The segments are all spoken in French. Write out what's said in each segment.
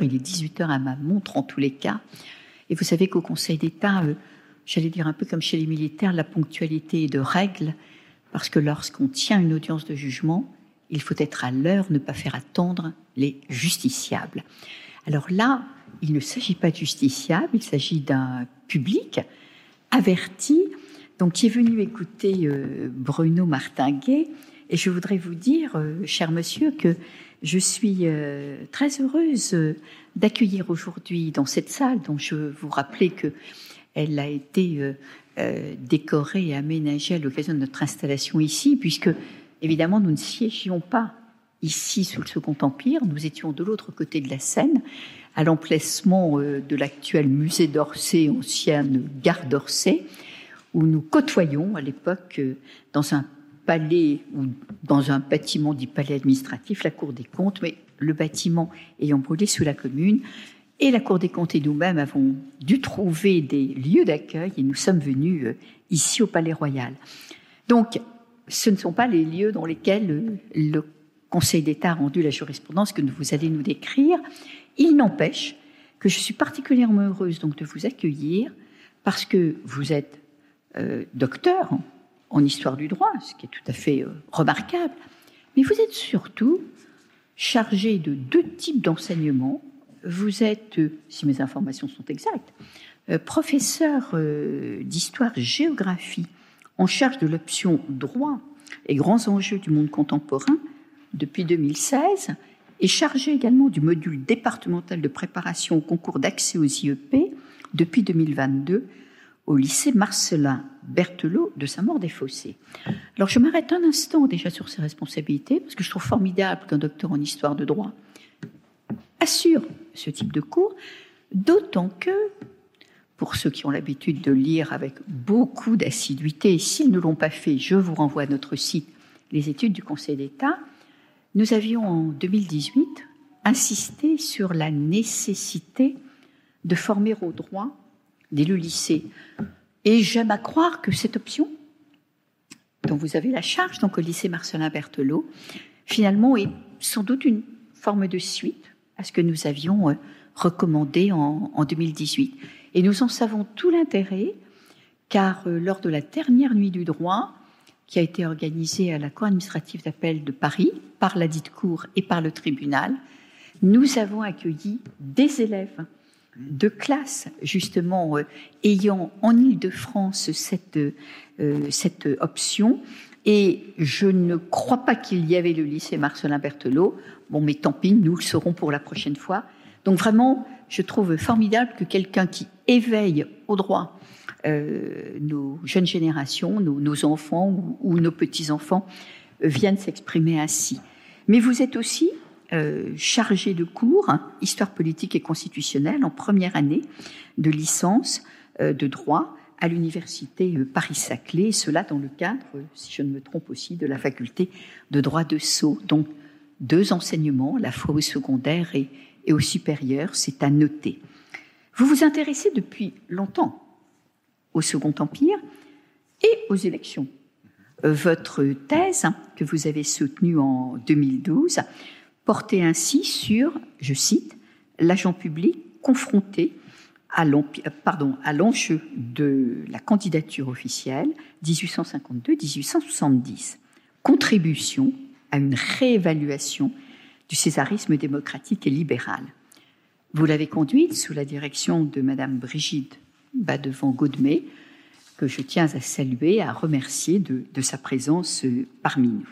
Il est 18h à ma montre en tous les cas. Et vous savez qu'au Conseil d'État, euh, j'allais dire un peu comme chez les militaires, la ponctualité est de règle, parce que lorsqu'on tient une audience de jugement, il faut être à l'heure, ne pas faire attendre les justiciables. Alors là, il ne s'agit pas de justiciable, il s'agit d'un public averti, donc qui est venu écouter euh, Bruno Martinguet. Et je voudrais vous dire, euh, cher monsieur, que je suis euh, très heureuse d'accueillir aujourd'hui dans cette salle, dont je vous rappelais que elle a été décorée et aménagée à l'occasion de notre installation ici, puisque évidemment nous ne siégions pas ici sous le Second Empire, nous étions de l'autre côté de la Seine, à l'emplacement euh, de l'actuel musée d'Orsay, ancienne gare d'Orsay, où nous côtoyons à l'époque euh, dans un palais ou dans un bâtiment dit palais administratif, la Cour des comptes, mais le bâtiment ayant brûlé sous la commune. Et la Cour des comptes et nous-mêmes avons dû trouver des lieux d'accueil et nous sommes venus euh, ici au Palais Royal. Donc, ce ne sont pas les lieux dans lesquels le Conseil d'État a rendu la jurisprudence que vous allez nous décrire. Il n'empêche que je suis particulièrement heureuse donc de vous accueillir parce que vous êtes euh, docteur en, histoire du droit, ce qui est tout à fait euh, remarquable, mais vous êtes surtout chargé de deux types d'enseignement. Vous êtes, euh, si mes informations sont exactes, professeur d'histoire-géographie en charge de l'option droit et grands enjeux du monde contemporain depuis 2016 est chargé également du module départemental de préparation au concours d'accès aux IEP depuis 2022 au lycée Marcelin Berthelot de Saint-Maur-des-Fossés. Alors je m'arrête un instant déjà sur ses responsabilités parce que je trouve formidable qu'un docteur en histoire de droit assure ce type de cours, d'autant que pour ceux qui ont l'habitude de lire avec beaucoup d'assiduité, s'ils ne l'ont pas fait, je vous renvoie à notre site les études du Conseil d'État, nous avions en 2018 insisté sur la nécessité de former au droit dès le lycée. Et j'aime à croire que cette option, dont vous avez la charge, donc au lycée Marcelin Berthelot, finalement est sans doute une forme de suite à ce que nous avions euh, recommandé en, en 2018. Et nous en savons tout l'intérêt, car euh, lors de la dernière nuit du droit, qui a été organisée à la Cour administrative d'appel de Paris par la dite Cour et par le tribunal, nous avons accueilli des élèves de classe, justement, euh, ayant en Ile-de-France cette, euh, cette option. Et je ne crois pas qu'il y avait le lycée Marcelin Berthelot. Bon, mais tant pis, nous le saurons pour la prochaine fois. Donc vraiment, je trouve formidable que quelqu'un qui éveille au droit euh, nos jeunes générations, nos, enfants ou, nos petits-enfants viennent s'exprimer ainsi. Mais vous êtes aussi euh, chargé de cours, hein, histoire politique et constitutionnelle, en première année de licence de droit à l'université Paris-Saclay, cela dans le cadre, si je ne me trompe aussi, de la faculté de droit de Sceaux. Donc deux enseignements, à la fois au secondaire et, au supérieur, c'est à noter. Vous vous intéressez depuis longtemps au Second Empire et aux élections. Euh, votre thèse, que vous avez soutenue en 2012, portait ainsi sur, je cite, l'agent public confronté à l'enjeu de la candidature officielle 1852-1870, contribution à une réévaluation du césarisme démocratique et libéral. Vous l'avez conduite sous la direction de Madame Brigitte bas devant Godemey, que je tiens à saluer, à remercier de, sa présence euh, parmi nous.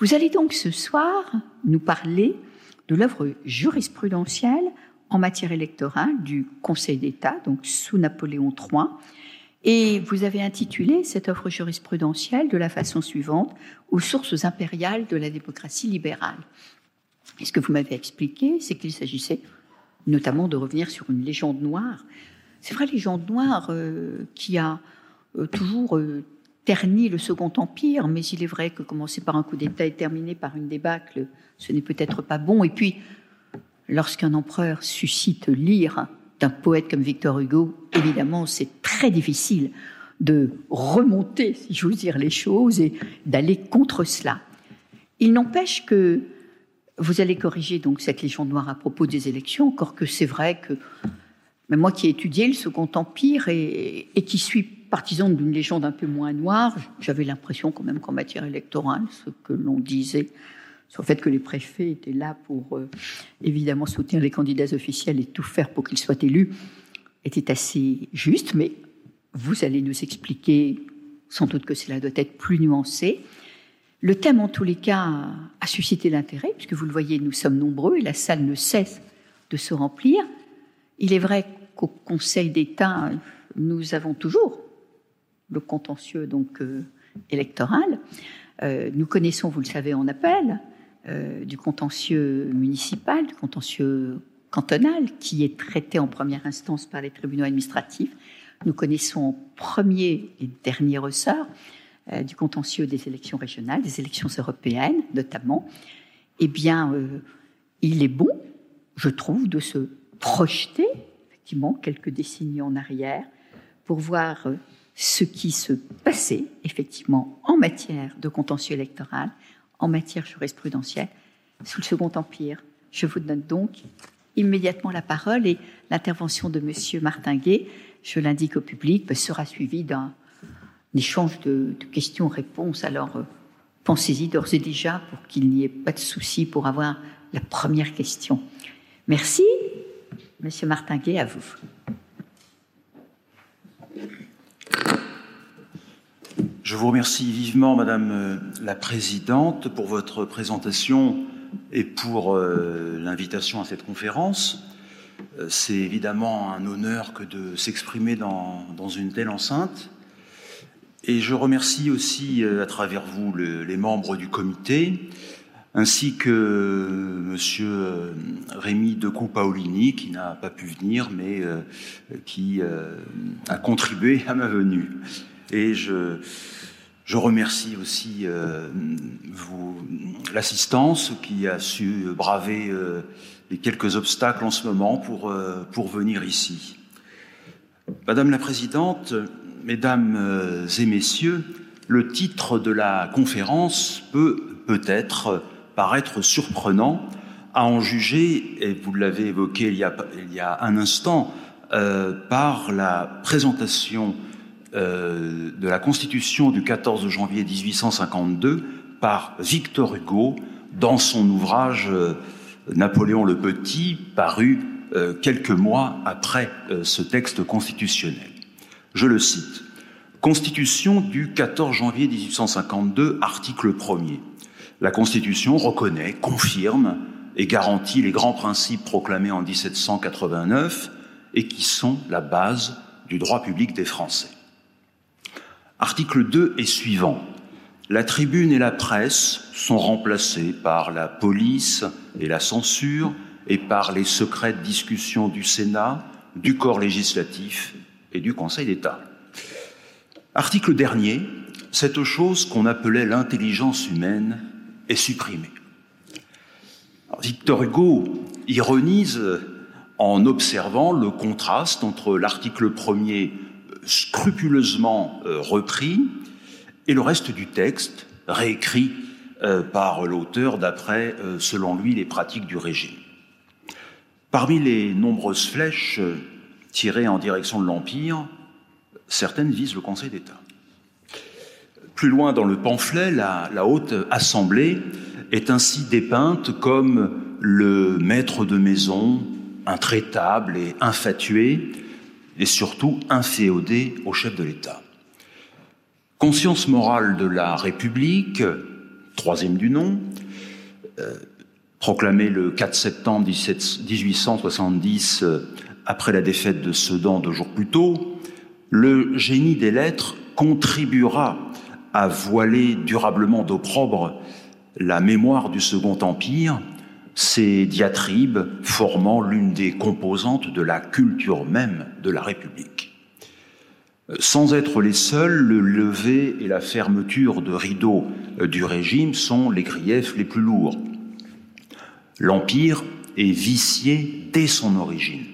Vous allez donc ce soir nous parler de l'œuvre jurisprudentielle en matière électorale du Conseil d'État, donc sous Napoléon III, et vous avez intitulé cette œuvre jurisprudentielle de la façon suivante aux sources impériales de la démocratie libérale. Et ce que vous m'avez expliqué, c'est qu'il s'agissait notamment de revenir sur une légende noire c'est vrai, les gens noirs euh, qui a euh, toujours euh, le Second Empire, mais il est vrai que commencer par un coup d'État et terminer par une débâcle, ce n'est peut-être pas bon. Et puis, lorsqu'un empereur suscite l'ire d'un poète comme Victor Hugo, évidemment, c'est très difficile de remonter, si j'ose dire, les choses et d'aller contre cela. Il n'empêche que vous allez corriger donc cette légende noire à propos des élections, encore que c'est vrai que mais moi qui ai étudié le Second Empire et, qui suis partisan d'une légende un peu moins noire, j'avais l'impression quand même qu'en matière électorale, ce que l'on disait sur le fait que les préfets étaient là pour euh, évidemment soutenir les candidats officiels et tout faire pour qu'ils soient élus, était assez juste, mais vous allez nous expliquer sans doute que cela doit être plus nuancé. Le thème, en tous les cas, a suscité l'intérêt, puisque vous le voyez, nous sommes nombreux et la salle ne cesse de se remplir. Il est vrai qu'au Conseil d'État, nous avons toujours le contentieux donc euh, électoral. Euh, nous connaissons, vous le savez, en appel, euh, du contentieux municipal, du contentieux cantonal, qui est traité en première instance par les tribunaux administratifs. Nous connaissons en premier et dernier ressort du contentieux des élections régionales, des élections européennes notamment. Eh bien, il est bon, je trouve, de se projeter effectivement quelques décennies en arrière pour voir ce qui se passait effectivement en matière de contentieux électoral, en matière jurisprudentielle sous le Second Empire. Je vous donne donc immédiatement la parole et l'intervention de Monsieur Martinguet, je l'indique au public, ben, sera suivie d'un échange de, questions-réponses. Alors euh, pensez-y d'ores et déjà pour qu'il n'y ait pas de souci pour avoir la première question. Merci. Monsieur Martinguet, à vous. Je vous remercie vivement, Madame euh, la Présidente, pour votre présentation et pour euh, l'invitation à cette conférence. Euh, c'est évidemment un honneur que de s'exprimer dans, une telle enceinte. Et je remercie aussi, à travers vous, les membres du comité, ainsi que euh, Rémi Decou-Paolini, qui n'a pas pu venir, mais qui a contribué à ma venue. Et je, je remercie aussi l'assistance qui a su braver les quelques obstacles en ce moment pour, pour venir ici. Madame la Présidente, Mesdames et Messieurs, le titre de la conférence peut peut-être paraître surprenant à en juger, et vous l'avez évoqué il y a, il y a un instant, euh, par la présentation euh, de la Constitution du 14 janvier 1852 par Victor Hugo dans son ouvrage euh, Napoléon le Petit, paru quelques mois après ce texte constitutionnel. Je le cite. Constitution du 14 janvier 1852, article 1er. La Constitution reconnaît, confirme et garantit les grands principes proclamés en 1789 et qui sont la base du droit public des Français. Article 2 et suivant. La tribune et la presse sont remplacées par la police et la censure et par les secrètes discussions du Sénat, du corps législatif et du Conseil d'État. Article dernier, cette chose qu'on appelait l'intelligence humaine est supprimé. Victor Hugo ironise en observant le contraste entre l'article premier scrupuleusement euh, repris et le reste du texte réécrit euh, par l'auteur d'après, euh, selon lui, les pratiques du régime. Parmi les nombreuses flèches tirées en direction de l'Empire, certaines visent le Conseil d'État. Plus loin dans le pamphlet, la, haute assemblée est ainsi dépeinte comme le maître de maison, intraitable et infatué, et surtout inféodé au chef de l'État. Conscience morale de la République, troisième du nom, euh, proclamé le 4 septembre 1870 euh, après la défaite de Sedan deux jours plus tôt, le génie des lettres contribuera à voiler durablement d'opprobre la mémoire du Second Empire, ces diatribes formant l'une des composantes de la culture même de la République. Sans être les seuls, le lever et la fermeture de rideaux du régime sont les griefs les plus lourds. L'Empire est vicié dès son origine.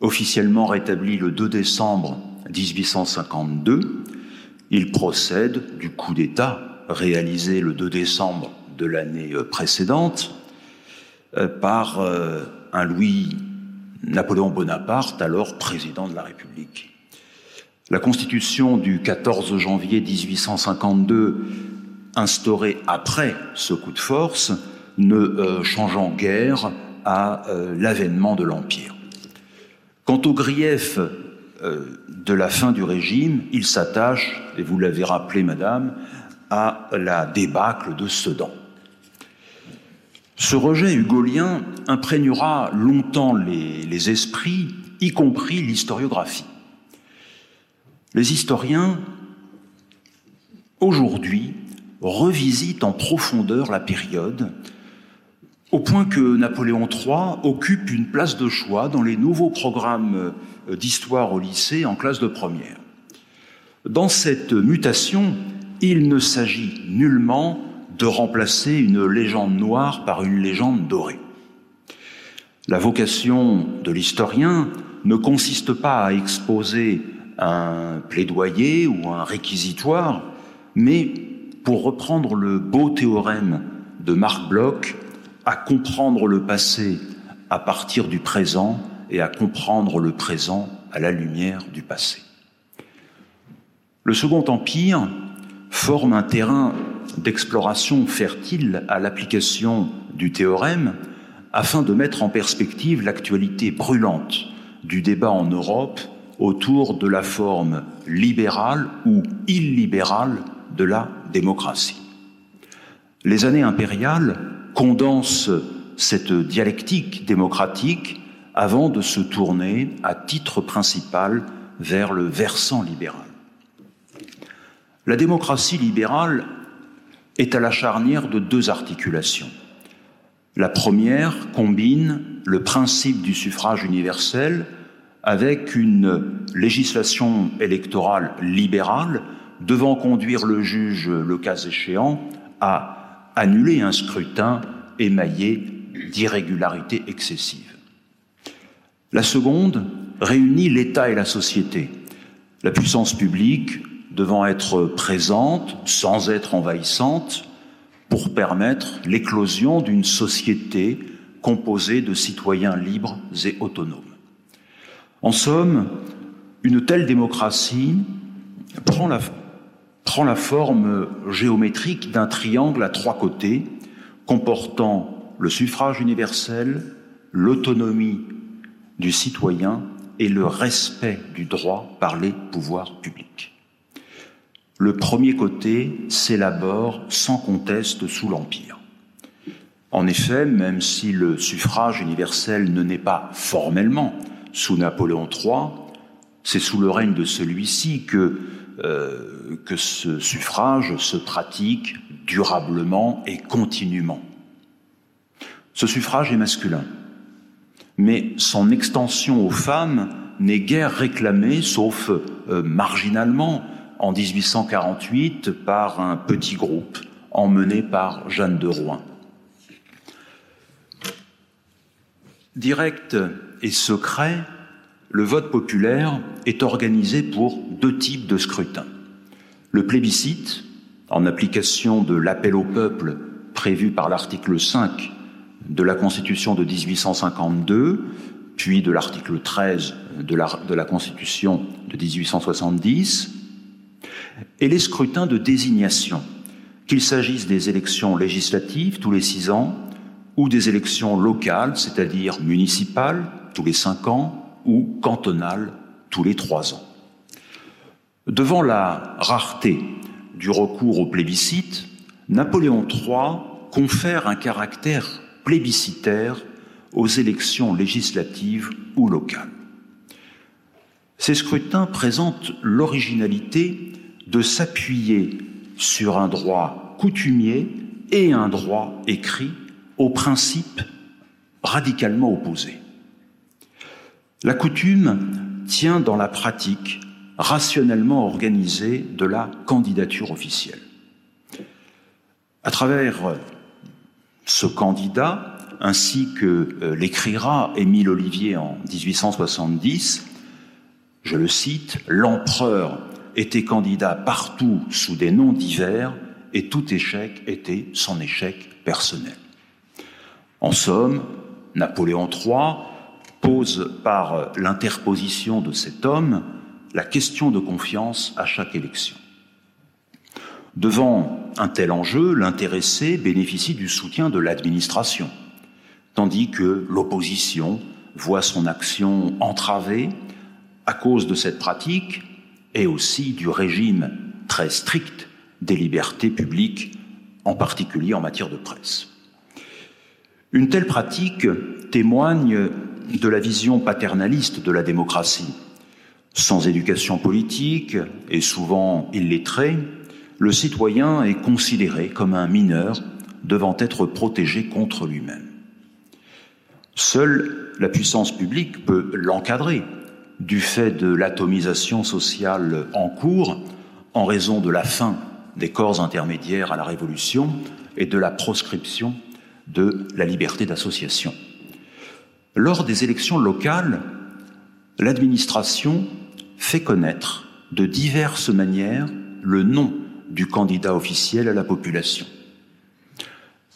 Officiellement rétabli le 2 décembre 1852, il procède du coup d'État réalisé le 2 décembre de l'année euh, précédente euh, par euh, un Louis Napoléon Bonaparte, alors président de la République. La Constitution du 14 janvier 1852, instaurée après ce coup de force, ne euh, changeant guère à l'avènement de l'Empire. Quant au grief de la fin du régime, il s'attache, et vous l'avez rappelé, madame, à la débâcle de Sedan. Ce rejet hugolien imprégnera longtemps les, esprits, y compris l'historiographie. Les historiens, aujourd'hui, revisitent en profondeur la période, au point que Napoléon III occupe une place de choix dans les nouveaux programmes d'histoire au lycée en classe de première. Dans cette mutation, il ne s'agit nullement de remplacer une légende noire par une légende dorée. La vocation de l'historien ne consiste pas à exposer un plaidoyer ou un réquisitoire, mais, pour reprendre le beau théorème de Marc Bloch, à comprendre le passé à partir du présent et à comprendre le présent à la lumière du passé. Le Second Empire forme un terrain d'exploration fertile à l'application du théorème afin de mettre en perspective l'actualité brûlante du débat en Europe autour de la forme libérale ou illibérale de la démocratie. Les années impériales condensent cette dialectique démocratique avant de se tourner à titre principal vers le versant libéral. La démocratie libérale est à la charnière de deux articulations. La première combine le principe du suffrage universel avec une législation électorale libérale devant conduire le juge, le cas échéant, à annuler un scrutin émaillé d'irrégularités excessives. La seconde réunit l'État et la société, la puissance publique devant être présente sans être envahissante pour permettre l'éclosion d'une société composée de citoyens libres et autonomes. En somme, une telle démocratie prend la, forme géométrique d'un triangle à trois côtés comportant le suffrage universel, l'autonomie du citoyen et le respect du droit par les pouvoirs publics. Le premier côté s'élabore sans conteste sous l'Empire. En effet, même si le suffrage universel ne naît pas formellement sous Napoléon III, c'est sous le règne de celui-ci que, euh, ce suffrage se pratique durablement et continuellement. Ce suffrage est masculin, mais son extension aux femmes n'est guère réclamée, sauf euh, marginalement, en 1848 par un petit groupe emmené par Jeanne de Rouen. Direct et secret, le vote populaire est organisé pour deux types de scrutins. Le plébiscite, en application de l'appel au peuple prévu par l'article 5 de la Constitution de 1852, puis de l'article 13 de la, de la Constitution de 1870, et les scrutins de désignation, qu'il s'agisse des élections législatives tous les six ans ou des élections locales, c'est-à-dire municipales tous les cinq ans ou cantonales tous les trois ans. Devant la rareté du recours au plébiscite, Napoléon III confère un caractère plébiscitaire aux élections législatives ou locales. Ces scrutins présentent l'originalité de s'appuyer sur un droit coutumier et un droit écrit aux principes radicalement opposés. La coutume tient dans la pratique rationnellement organisée de la candidature officielle. À travers ce candidat, ainsi que euh, l'écrira Émile Olivier en 1870, je le cite, l'empereur était candidat partout sous des noms divers et tout échec était son échec personnel. En somme, Napoléon III pose par l'interposition de cet homme la question de confiance à chaque élection. Devant un tel enjeu, l'intéressé bénéficie du soutien de l'administration, tandis que l'opposition voit son action entravée à cause de cette pratique et aussi du régime très strict des libertés publiques, en particulier en matière de presse. Une telle pratique témoigne de la vision paternaliste de la démocratie. Sans éducation politique et souvent illettré, le citoyen est considéré comme un mineur devant être protégé contre lui-même. Seule la puissance publique peut l'encadrer du fait de l'atomisation sociale en cours en raison de la fin des corps intermédiaires à la Révolution et de la proscription de la liberté d'association. Lors des élections locales, l'administration fait connaître de diverses manières le nom du candidat officiel à la population.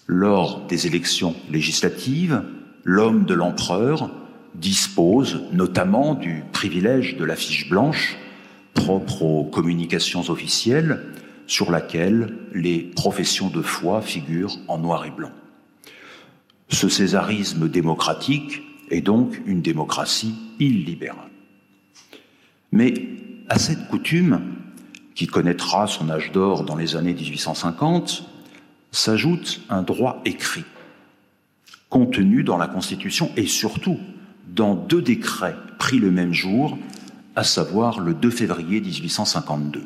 Lors des élections législatives, l'homme de l'empereur dispose notamment du privilège de la fiche blanche propre aux communications officielles sur laquelle les professions de foi figurent en noir et blanc. Ce césarisme démocratique est donc une démocratie illibérale. Mais à cette coutume qui connaîtra son âge d'or dans les années 1850, s'ajoute un droit écrit, contenu dans la Constitution et surtout dans deux décrets pris le même jour, à savoir le 2 février 1852.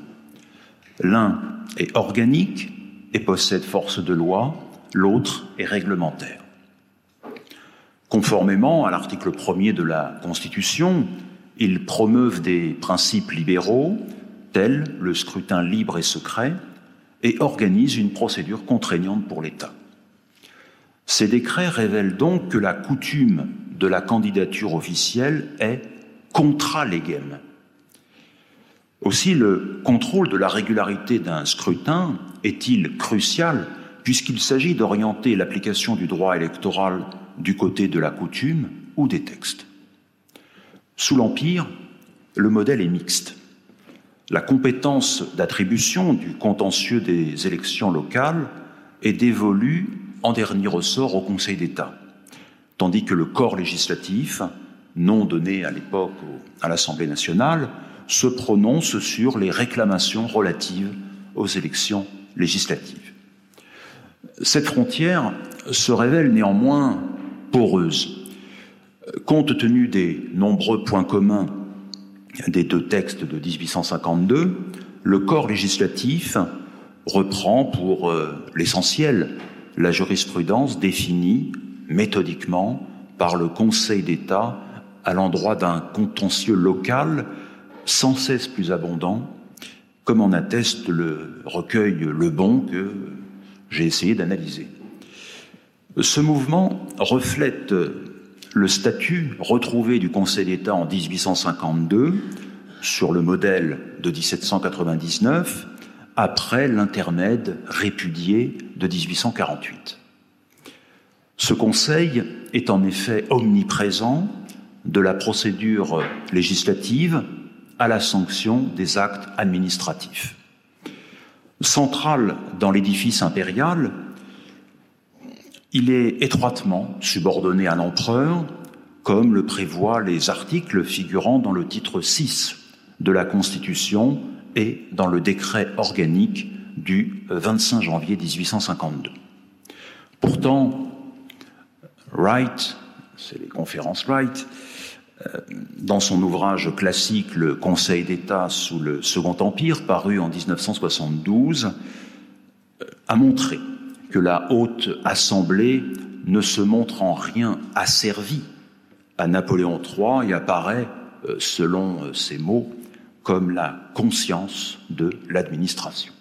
L'un est organique et possède force de loi, l'autre est réglementaire. Conformément à l'article 1er de la Constitution, ils promeuvent des principes libéraux, tels le scrutin libre et secret, et organisent une procédure contraignante pour l'État. Ces décrets révèlent donc que la coutume de la candidature officielle est contra legem. Aussi, le contrôle de la régularité d'un scrutin est-il crucial puisqu'il s'agit d'orienter l'application du droit électoral du côté de la coutume ou des textes. Sous l'Empire, le modèle est mixte. La compétence d'attribution du contentieux des élections locales est dévolue en dernier ressort au Conseil d'État, tandis que le corps législatif, non donné à l'époque à l'Assemblée nationale, se prononce sur les réclamations relatives aux élections législatives. Cette frontière se révèle néanmoins poreuse. Compte tenu des nombreux points communs des deux textes de 1852, le corps législatif reprend pour euh, l'essentiel la jurisprudence définie méthodiquement par le Conseil d'État à l'endroit d'un contentieux local sans cesse plus abondant, comme en atteste le recueil Le Bon que j'ai essayé d'analyser. Ce mouvement reflète le statut retrouvé du Conseil d'État en 1852 sur le modèle de 1799 après l'intermède répudié de 1848. Ce Conseil est en effet omniprésent de la procédure législative à la sanction des actes administratifs. Central dans l'édifice impérial, il est étroitement subordonné à l'empereur, comme le prévoient les articles figurant dans le titre 6 de la Constitution et dans le décret organique du 25 janvier 1852. Pourtant, Wright, c'est les conférences Wright, euh, dans son ouvrage classique Le Conseil d'État sous le Second Empire, paru en 1972, euh, a montré que la haute assemblée ne se montre en rien asservie à Napoléon III et apparaît, euh, selon ses mots, comme la conscience de l'administration.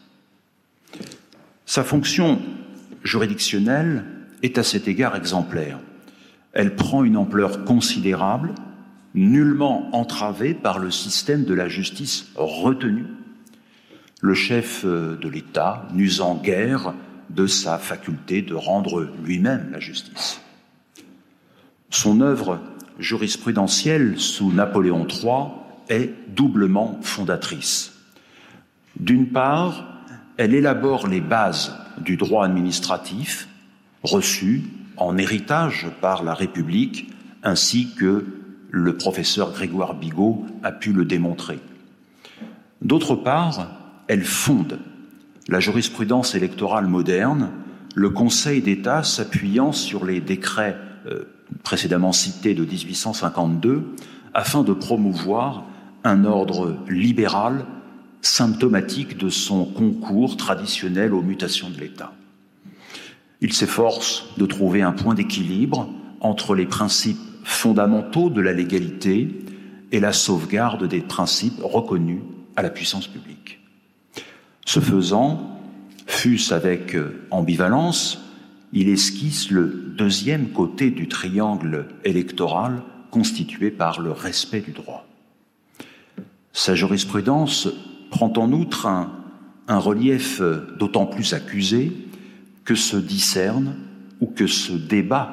Sa fonction juridictionnelle est à cet égard exemplaire. Elle prend une ampleur considérable nullement entravé par le système de la justice retenu, le chef euh, de l'État n'usant guère de sa faculté de rendre lui-même la justice. Son œuvre jurisprudentielle sous Napoléon III est doublement fondatrice. D'une part, elle élabore les bases du droit administratif reçu en héritage par la République, ainsi que le professeur Grégoire Bigot a pu le démontrer. D'autre part, elle fonde la jurisprudence électorale moderne, le Conseil d'État s'appuyant sur les décrets euh, précédemment cités de 1852 afin de promouvoir un ordre libéral symptomatique de son concours traditionnel aux mutations de l'État. Il s'efforce de trouver un point d'équilibre entre les principes fondamentaux de la légalité et la sauvegarde des principes reconnus à la puissance publique. Ce faisant, fût-ce avec ambivalence, il esquisse le deuxième côté du triangle électoral constitué par le respect du droit. Sa jurisprudence prend en outre un, relief d'autant plus accusé que se discerne ou que se débat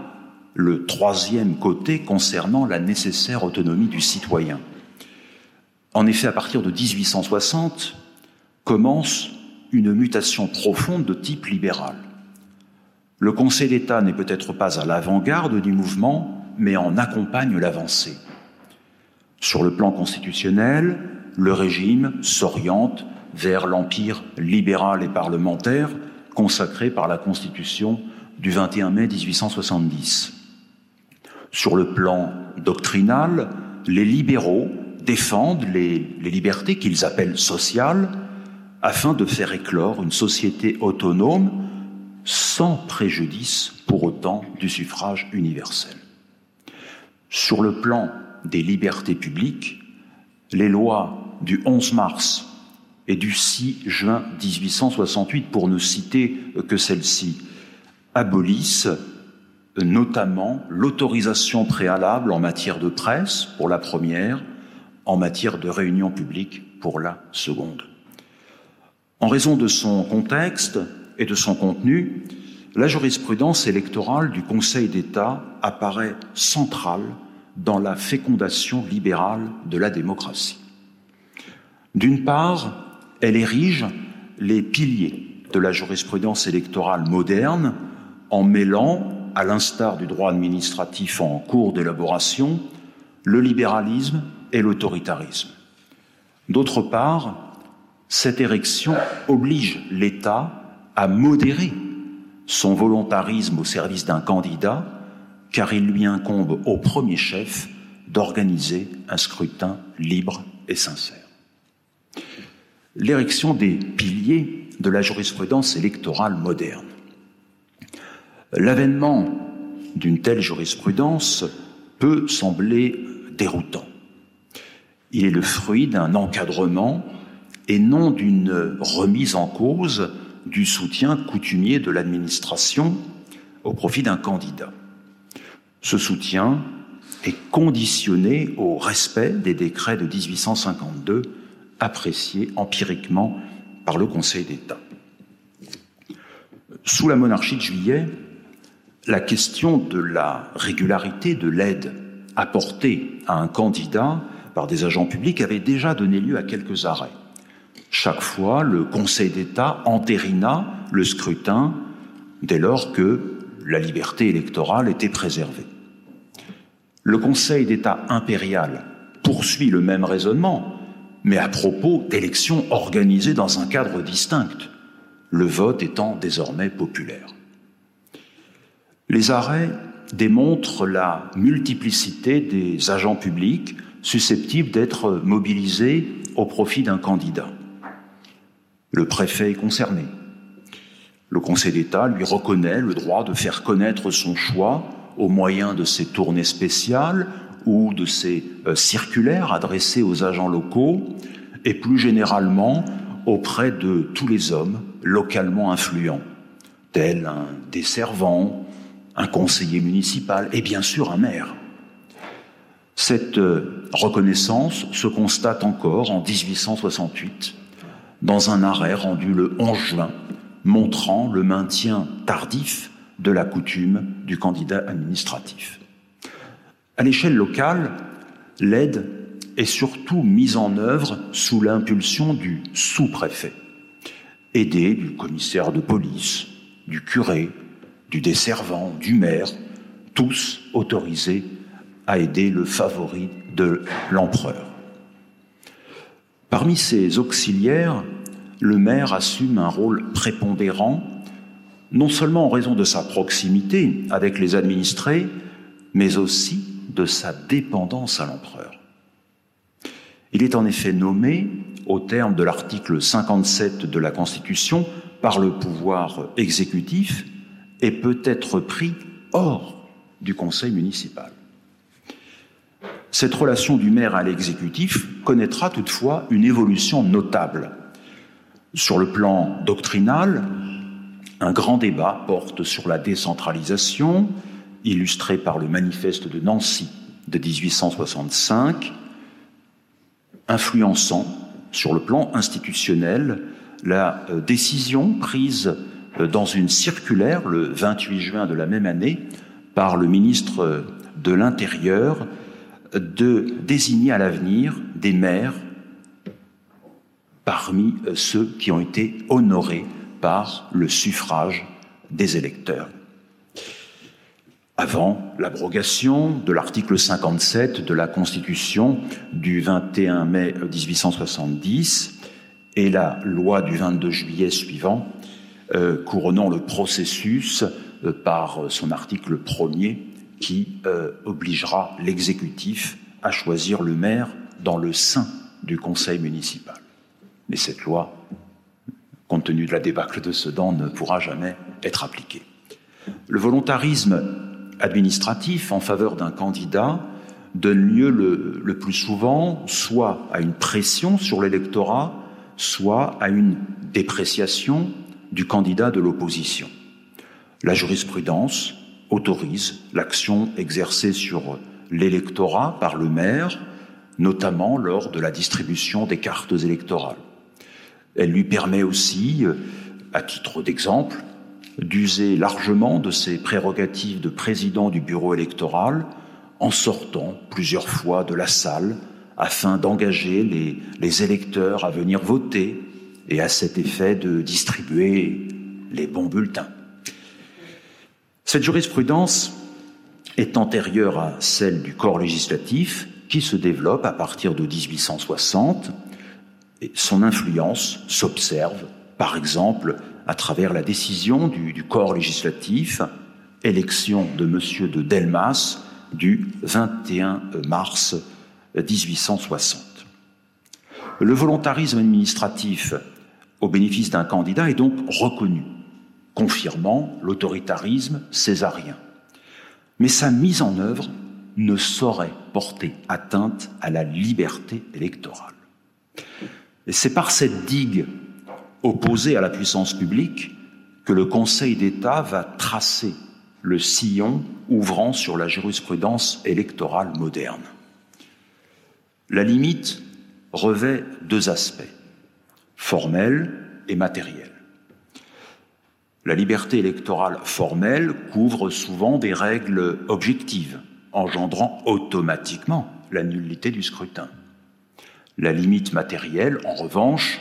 le troisième côté concernant la nécessaire autonomie du citoyen. En effet, à partir de 1860, commence une mutation profonde de type libéral. Le Conseil d'État n'est peut-être pas à l'avant-garde du mouvement, mais en accompagne l'avancée. Sur le plan constitutionnel, le régime s'oriente vers l'empire libéral et parlementaire consacré par la Constitution du 21 mai 1870. Sur le plan doctrinal, les libéraux défendent les, les libertés qu'ils appellent sociales afin de faire éclore une société autonome sans préjudice pour autant du suffrage universel. Sur le plan des libertés publiques, les lois du 11 mars et du 6 juin 1868, pour ne citer que celle-ci, abolissent notamment l'autorisation préalable en matière de presse pour la première, en matière de réunion publique pour la seconde. En raison de son contexte et de son contenu, la jurisprudence électorale du Conseil d'État apparaît centrale dans la fécondation libérale de la démocratie. D'une part, elle érige les piliers de la jurisprudence électorale moderne en mêlant, à l'instar du droit administratif en cours d'élaboration, le libéralisme et l'autoritarisme. D'autre part, cette érection oblige l'État à modérer son volontarisme au service d'un candidat car il lui incombe au premier chef d'organiser un scrutin libre et sincère. L'érection des piliers de la jurisprudence électorale moderne. L'avènement d'une telle jurisprudence peut sembler déroutant. Il est le fruit d'un encadrement et non d'une remise en cause du soutien coutumier de l'administration au profit d'un candidat. Ce soutien est conditionné au respect des décrets de 1852 appréciés empiriquement par le Conseil d'État. Sous la monarchie de juillet, la question de la régularité de l'aide apportée à un candidat par des agents publics avait déjà donné lieu à quelques arrêts. Chaque fois, le Conseil d'État entérina le scrutin dès lors que la liberté électorale était préservée. Le Conseil d'État impérial poursuit le même raisonnement, mais à propos d'élections organisées dans un cadre distinct, le vote étant désormais populaire. Les arrêts démontrent la multiplicité des agents publics susceptibles d'être mobilisés au profit d'un candidat. Le préfet est concerné. Le Conseil d'État lui reconnaît le droit de faire connaître son choix au moyen de ces tournées spéciales ou de ces euh, circulaires adressés aux agents locaux et plus généralement auprès de tous les hommes localement influents, tels un desservant, un conseiller municipal et bien sûr un maire. Cette euh, reconnaissance se constate encore en 1868 dans un arrêt rendu le 11 juin montrant le maintien tardif de la coutume du candidat administratif. À l'échelle locale, l'aide est surtout mise en œuvre sous l'impulsion du sous-préfet, aidé du commissaire de police, du curé, du desservant, du maire, tous autorisés à aider le favori de l'empereur. Parmi ses auxiliaires, le maire assume un rôle prépondérant, non seulement en raison de sa proximité avec les administrés, mais aussi de sa dépendance à l'empereur. Il est en effet nommé, au terme de l'article 57 de la Constitution, par le pouvoir exécutif et peut être pris hors du conseil municipal. Cette relation du maire à l'exécutif connaîtra toutefois une évolution notable. Sur le plan doctrinal, un grand débat porte sur la décentralisation, illustré par le manifeste de Nancy de 1865, influençant sur le plan institutionnel la euh, décision prise euh, dans une circulaire le 28 juin de la même année par le ministre de l'Intérieur de désigner à l'avenir des maires parmi euh, ceux qui ont été honorés par le suffrage des électeurs avant l'abrogation de l'article 57 de la Constitution du 21 mai 1870 et la loi du 22 juillet suivant, euh, couronnant le processus euh, par son article premier qui euh, obligera l'exécutif à choisir le maire dans le sein du conseil municipal. Mais cette loi, compte tenu de la débâcle de Sedan, ne pourra jamais être appliquée. Le volontarisme administratif en faveur d'un candidat donne lieu le, plus souvent soit à une pression sur l'électorat, soit à une dépréciation du candidat de l'opposition. La jurisprudence autorise l'action exercée sur l'électorat par le maire, notamment lors de la distribution des cartes électorales. Elle lui permet aussi, à titre d'exemple, d'user largement de ses prérogatives de président du bureau électoral en sortant plusieurs fois de la salle afin d'engager les, électeurs à venir voter et à cet effet de distribuer les bons bulletins. Cette jurisprudence est antérieure à celle du corps législatif qui se développe à partir de 1860 et son influence s'observe par exemple à travers la décision du, corps législatif, élection de M. de Delmas du 21 mars 1860. Le volontarisme administratif au bénéfice d'un candidat est donc reconnu, confirmant l'autoritarisme césarien. Mais sa mise en œuvre ne saurait porter atteinte à la liberté électorale. Et c'est par cette digue opposé à la puissance publique que le Conseil d'État va tracer le sillon ouvrant sur la jurisprudence électorale moderne. La limite revêt deux aspects, formel et matériel. La liberté électorale formelle couvre souvent des règles objectives, engendrant automatiquement la nullité du scrutin. La limite matérielle, en revanche,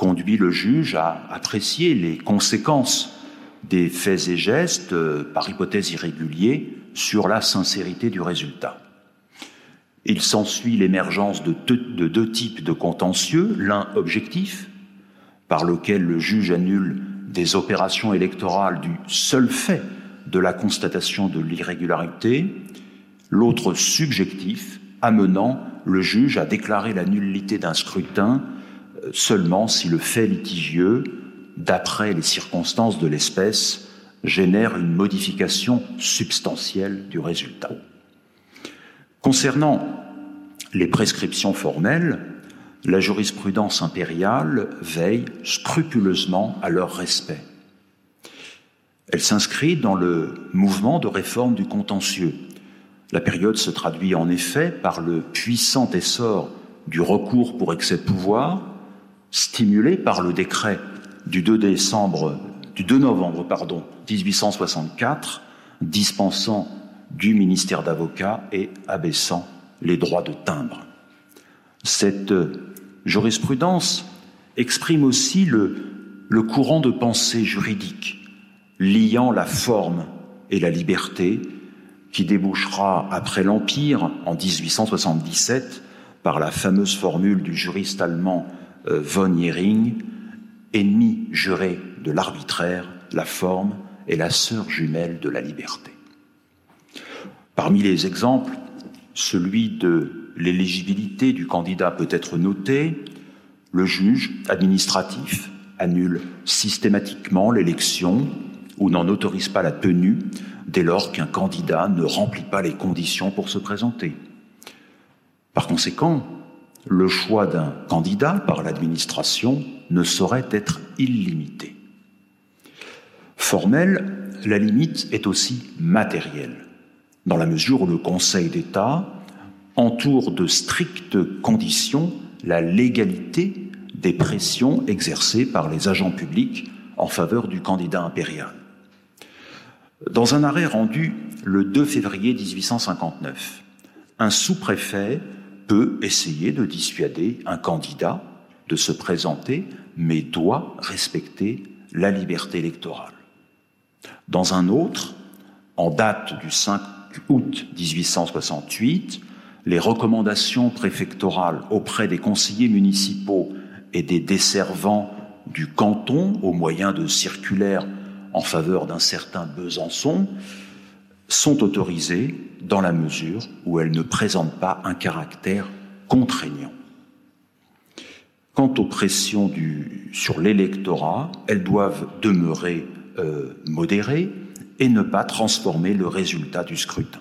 conduit le juge à apprécier les conséquences des faits et gestes, euh, par hypothèse irréguliers, sur la sincérité du résultat. Il s'ensuit l'émergence de, de deux types de contentieux, l'un objectif, par lequel le juge annule des opérations électorales du seul fait de la constatation de l'irrégularité, l'autre subjectif, amenant le juge à déclarer la nullité d'un scrutin seulement si le fait litigieux, d'après les circonstances de l'espèce, génère une modification substantielle du résultat. Concernant les prescriptions formelles, la jurisprudence impériale veille scrupuleusement à leur respect. Elle s'inscrit dans le mouvement de réforme du contentieux. La période se traduit en effet par le puissant essor du recours pour excès de pouvoir, stimulé par le décret du 2 décembre, du 2 novembre, pardon, 1864, dispensant du ministère d'avocat et abaissant les droits de timbre. Cette jurisprudence exprime aussi le, le courant de pensée juridique liant la forme et la liberté qui débouchera après l'Empire en 1877 par la fameuse formule du juriste allemand euh, von Jering, ennemi juré de l'arbitraire, la forme est la sœur jumelle de la liberté. Parmi les exemples, celui de l'éligibilité du candidat peut être noté. Le juge administratif annule systématiquement l'élection ou n'en autorise pas la tenue dès lors qu'un candidat ne remplit pas les conditions pour se présenter. Par conséquent, le choix d'un candidat par l'administration ne saurait être illimité. Formel, la limite est aussi matérielle, dans la mesure où le Conseil d'État entoure de strictes conditions la légalité des pressions exercées par les agents publics en faveur du candidat impérial. Dans un arrêt rendu le 2 février 1859, un sous-préfet peut essayer de dissuader un candidat de se présenter, mais doit respecter la liberté électorale. Dans un autre, en date du 5 août 1868, les recommandations préfectorales auprès des conseillers municipaux et des desservants du canton au moyen de circulaires en faveur d'un certain Besançon sont autorisées dans la mesure où elles ne présentent pas un caractère contraignant. Quant aux pressions sur l'électorat, elles doivent demeurer euh, modérées et ne pas transformer le résultat du scrutin.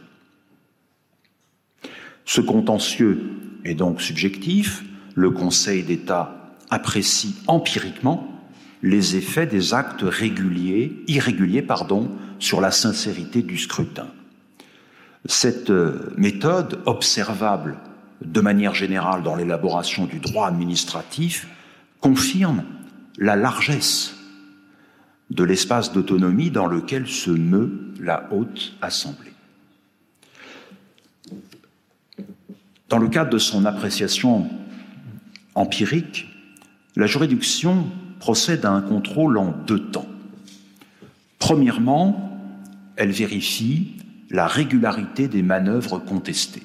Ce contentieux est donc subjectif. Le Conseil d'État apprécie empiriquement les effets des actes réguliers, irréguliers sur la sincérité du scrutin. Cette euh, méthode, observable de manière générale dans l'élaboration du droit administratif, confirme la largesse de l'espace d'autonomie dans lequel se meut la haute assemblée. Dans le cadre de son appréciation empirique, la juridiction procède à un contrôle en deux temps. Premièrement, elle vérifie la régularité des manœuvres contestées.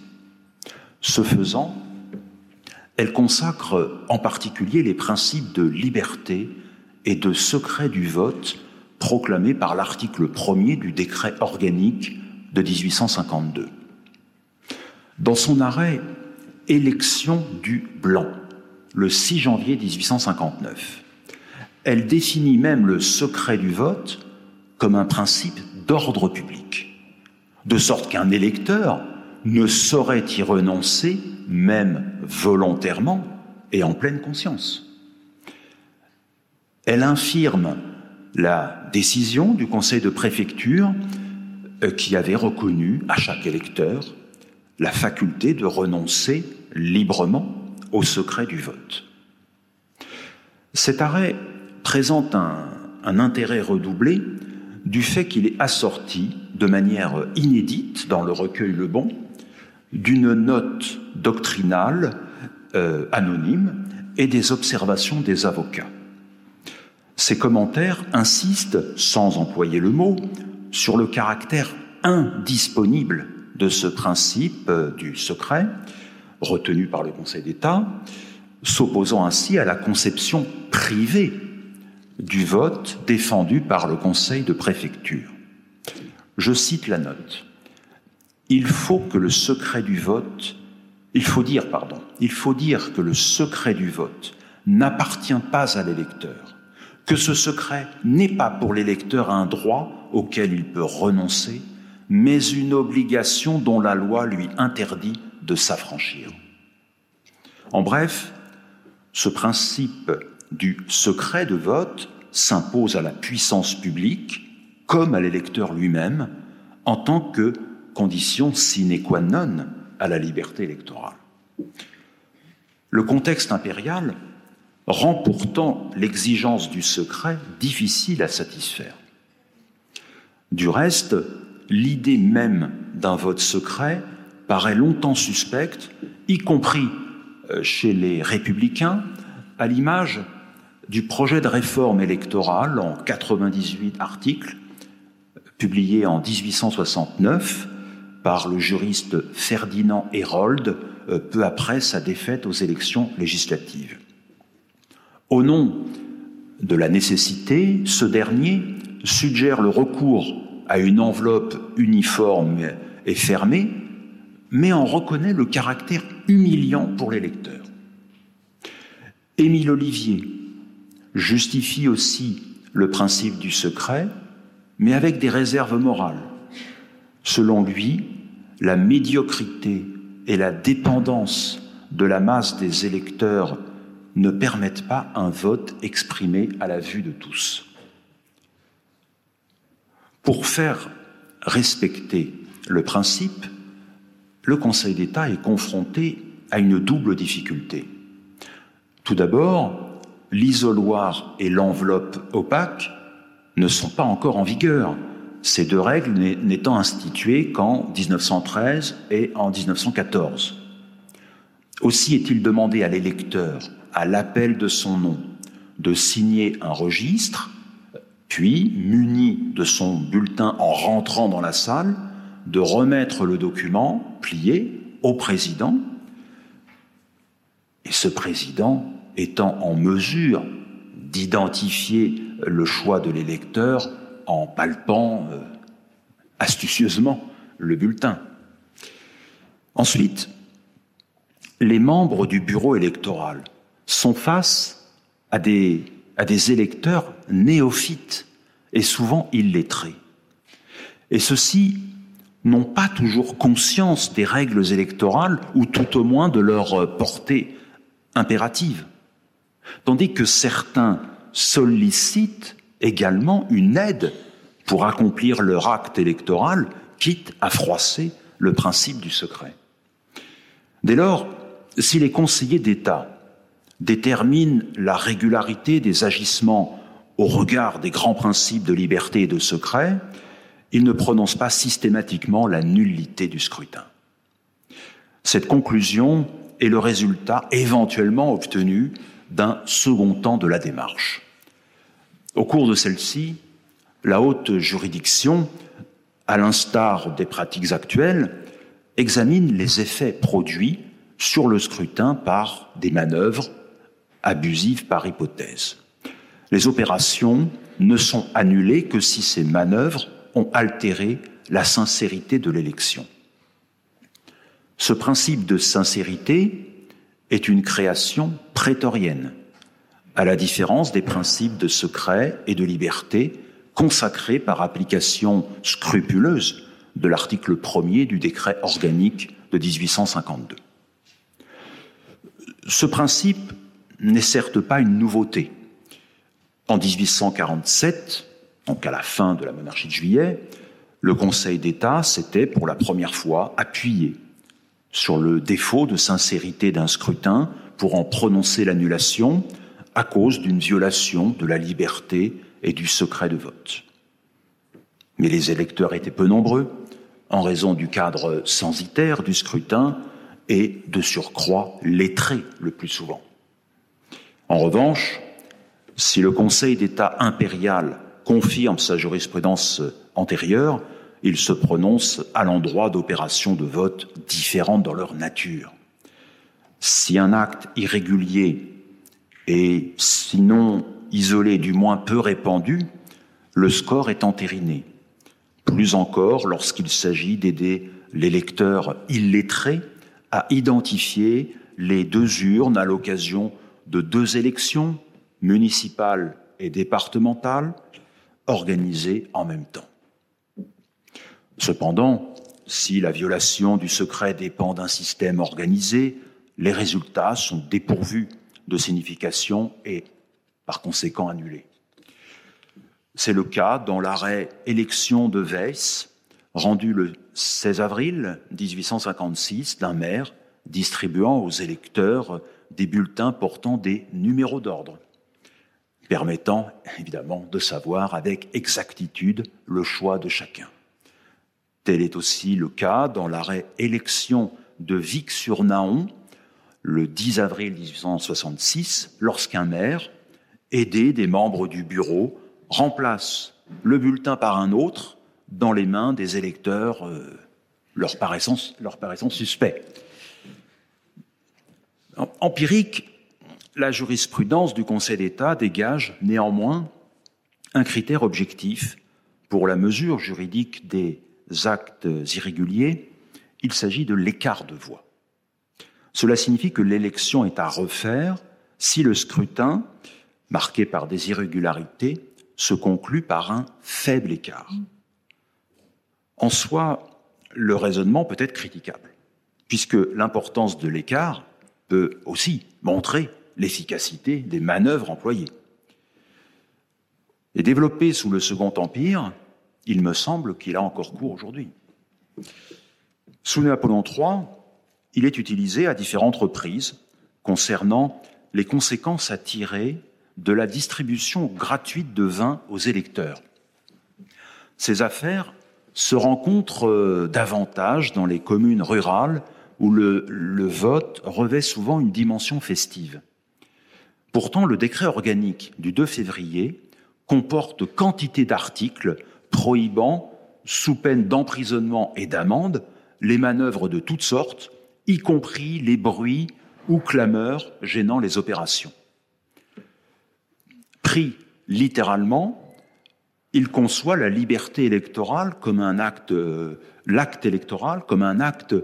Ce faisant, elle consacre en particulier les principes de liberté et de secret du vote proclamés par l'article 1er du décret organique de 1852. Dans son arrêt Élection du blanc, le 6 janvier 1859, elle définit même le secret du vote comme un principe d'ordre public, de sorte qu'un électeur ne saurait y renoncer, même volontairement et en pleine conscience. Elle infirme la décision du conseil de préfecture euh, qui avait reconnu à chaque électeur la faculté de renoncer librement au secret du vote. Cet arrêt présente un, intérêt redoublé du fait qu'il est assorti de manière inédite dans le recueil Le Bon d'une note doctrinale euh, anonyme et des observations des avocats. Ces commentaires insistent, sans employer le mot, sur le caractère indisponible de ce principe euh, du secret retenu par le Conseil d'État, s'opposant ainsi à la conception privée du vote défendu par le conseil de préfecture. Je cite la note. Il faut que le secret du vote, il faut dire, pardon, il faut dire que le secret du vote n'appartient pas à l'électeur, que ce secret n'est pas pour l'électeur un droit auquel il peut renoncer, mais une obligation dont la loi lui interdit de s'affranchir. En bref, ce principe du secret de vote s'impose à la puissance publique comme à l'électeur lui-même en tant que condition sine qua non à la liberté électorale. Le contexte impérial rend pourtant l'exigence du secret difficile à satisfaire. Du reste, l'idée même d'un vote secret paraît longtemps suspecte, y compris euh, chez les républicains, à l'image du projet de réforme électorale en 98 articles, publié en 1869 par le juriste Ferdinand Hérold, euh, peu après sa défaite aux élections législatives. Au nom de la nécessité, ce dernier suggère le recours à une enveloppe uniforme et fermée, mais en reconnaît le caractère humiliant pour les lecteurs. Émile Olivier justifie aussi le principe du secret, mais avec des réserves morales. Selon lui, la médiocrité et la dépendance de la masse des électeurs ne permettent pas un vote exprimé à la vue de tous. Pour faire respecter le principe, le Conseil d'État est confronté à une double difficulté. Tout d'abord, l'isoloir et l'enveloppe opaque ne sont pas encore en vigueur, ces deux règles n'étant instituées qu'en 1913 et en 1914. Aussi est-il demandé à l'électeur, à l'appel de son nom, de signer un registre puis, muni de son bulletin en rentrant dans la salle, de remettre le document plié au président, et ce président étant en mesure d'identifier le choix de l'électeur en palpant euh, astucieusement le bulletin. Ensuite, les membres du bureau électoral sont face à des à des électeurs néophytes et souvent illettrés. Et ceux-ci n'ont pas toujours conscience des règles électorales ou tout au moins de leur portée impérative. Tandis que certains sollicitent également une aide pour accomplir leur acte électoral, quitte à froisser le principe du secret. Dès lors, si les conseillers d'État détermine la régularité des agissements au regard des grands principes de liberté et de secret, il ne prononce pas systématiquement la nullité du scrutin. Cette conclusion est le résultat éventuellement obtenu d'un second temps de la démarche. Au cours de celle-ci, la haute juridiction, à l'instar des pratiques actuelles, examine les effets produits sur le scrutin par des manœuvres abusive par hypothèse. Les opérations ne sont annulées que si ces manœuvres ont altéré la sincérité de l'élection. Ce principe de sincérité est une création prétorienne, à la différence des principes de secret et de liberté consacrés par application scrupuleuse de l'article 1er du décret organique de 1852. Ce principe n'est certes pas une nouveauté. En 1847, donc à la fin de la monarchie de juillet, le Conseil d'État s'était pour la première fois appuyé sur le défaut de sincérité d'un scrutin pour en prononcer l'annulation à cause d'une violation de la liberté et du secret de vote. Mais les électeurs étaient peu nombreux en raison du cadre censitaire du scrutin et de surcroît lettrés le plus souvent. En revanche, si le Conseil d'État impérial confirme sa jurisprudence antérieure, il se prononce à l'endroit d'opérations de vote différentes dans leur nature. Si un acte irrégulier est sinon isolé, du moins peu répandu, le score est entériné. Plus encore lorsqu'il s'agit d'aider l'électeur illettré à identifier les deux urnes à l'occasion de deux élections municipales et départementales organisées en même temps. Cependant, si la violation du secret dépend d'un système organisé, les résultats sont dépourvus de signification et par conséquent annulés. C'est le cas dans l'arrêt Élection de Weiss, rendu le 16 avril 1856 d'un maire distribuant aux électeurs des bulletins portant des numéros d'ordre, permettant évidemment de savoir avec exactitude le choix de chacun. Tel est aussi le cas dans l'arrêt élection de Vic-sur-Nahon le 10 avril 1866, lorsqu'un maire, aidé des membres du bureau, remplace le bulletin par un autre dans les mains des électeurs euh, leur, paraissant, leur suspects. Empirique, la jurisprudence du Conseil d'État dégage néanmoins un critère objectif pour la mesure juridique des actes irréguliers, il s'agit de l'écart de voix. Cela signifie que l'élection est à refaire si le scrutin, marqué par des irrégularités, se conclut par un faible écart. En soi, le raisonnement peut être critiquable, puisque l'importance de l'écart peut aussi montrer l'efficacité des manœuvres employées. Et développé sous le Second Empire, il me semble qu'il a encore cours aujourd'hui. Sous Napoléon III, il est utilisé à différentes reprises concernant les conséquences à tirer de la distribution gratuite de vin aux électeurs. Ces affaires se rencontrent euh, davantage dans les communes rurales où le, le, vote revêt souvent une dimension festive. Pourtant, le décret organique du 2 février comporte quantité d'articles prohibant, sous peine d'emprisonnement et d'amende, les manœuvres de toutes sortes, y compris les bruits ou clameurs gênant les opérations. Pris littéralement, il conçoit la liberté électorale comme un acte, euh, l'acte électoral comme un acte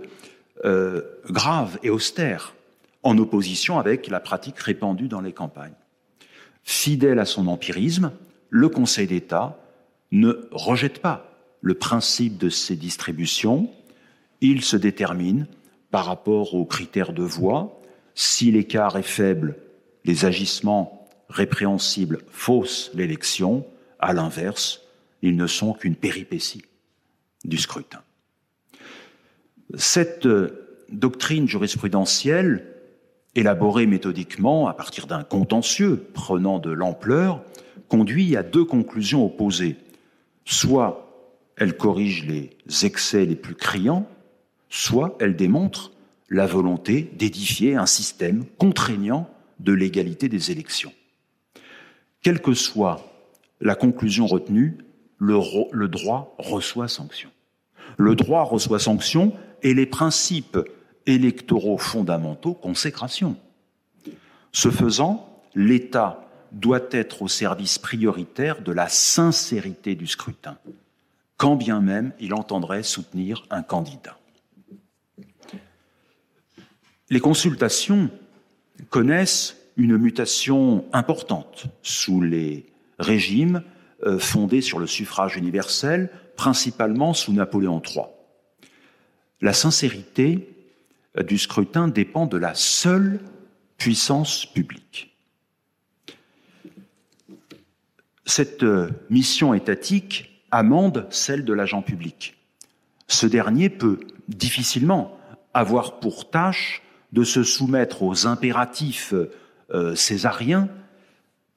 euh, grave et austère, en opposition avec la pratique répandue dans les campagnes. Fidèle à son empirisme, le Conseil d'État ne rejette pas le principe de ces distributions, il se détermine par rapport aux critères de voix. Si l'écart est faible, les agissements répréhensibles faussent l'élection. À l'inverse, ils ne sont qu'une péripétie du scrutin. Cette euh, doctrine jurisprudentielle, élaborée méthodiquement à partir d'un contentieux prenant de l'ampleur, conduit à deux conclusions opposées. Soit elle corrige les excès les plus criants, soit elle démontre la volonté d'édifier un système contraignant de l'égalité des élections. Quelle que soit la conclusion retenue, le, droit reçoit sanction. Le droit reçoit sanction et les principes électoraux fondamentaux consécration. Ce faisant, l'État doit être au service prioritaire de la sincérité du scrutin, quand bien même il entendrait soutenir un candidat. Les consultations connaissent une mutation importante sous les régimes euh, fondés sur le suffrage universel, principalement sous Napoléon III. La sincérité euh, du scrutin dépend de la seule puissance publique. Cette euh, mission étatique amende celle de l'agent public. Ce dernier peut difficilement avoir pour tâche de se soumettre aux impératifs euh, césariens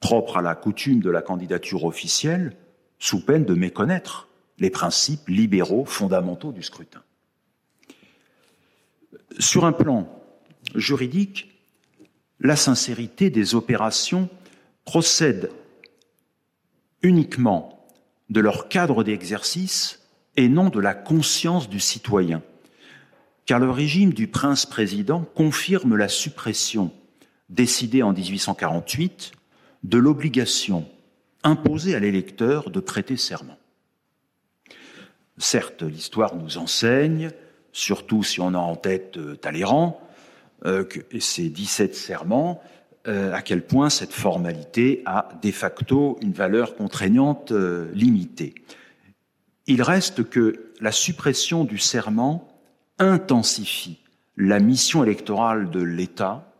propres à la coutume de la candidature officielle, sous peine de méconnaître les principes libéraux fondamentaux du scrutin. Sur un plan juridique, la sincérité des opérations procède uniquement de leur cadre d'exercice et non de la conscience du citoyen car le régime du prince-président confirme la suppression, décidée en 1848, de l'obligation imposée à l'électeur de prêter serment. Certes, l'histoire nous enseigne, surtout si on a en tête euh, Talleyrand, euh, et ses 17 serments, à quel point cette formalité a de facto une valeur contraignante limitée. Il reste que la suppression du serment intensifie la mission électorale de l'État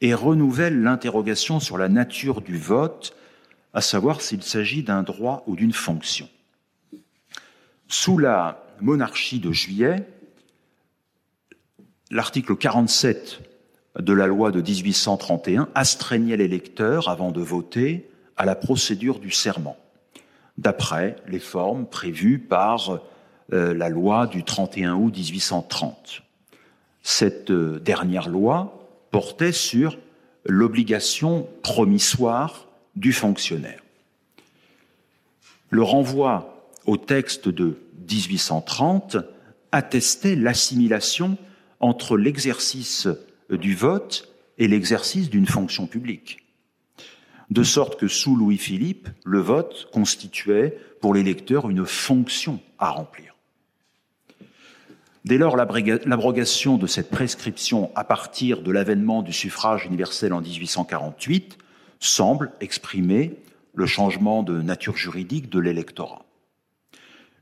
et renouvelle l'interrogation sur la nature du vote, à savoir s'il s'agit d'un droit ou d'une fonction. Sous la monarchie de juillet, l'article 47 de la loi de 1831 astreignait l'électeur, avant de voter, à la procédure du serment, d'après les formes prévues par euh, la loi du 31 août 1830. Cette euh, dernière loi portait sur l'obligation promissoire du fonctionnaire. Le renvoi au texte de 1830 attestait l'assimilation entre l'exercice du vote et l'exercice d'une fonction publique. De sorte que sous Louis-Philippe, le vote constituait pour l'électeur une fonction à remplir. Dès lors, l'abrogation de cette prescription à partir de l'avènement du suffrage universel en 1848 semble exprimer le changement de nature juridique de l'électorat.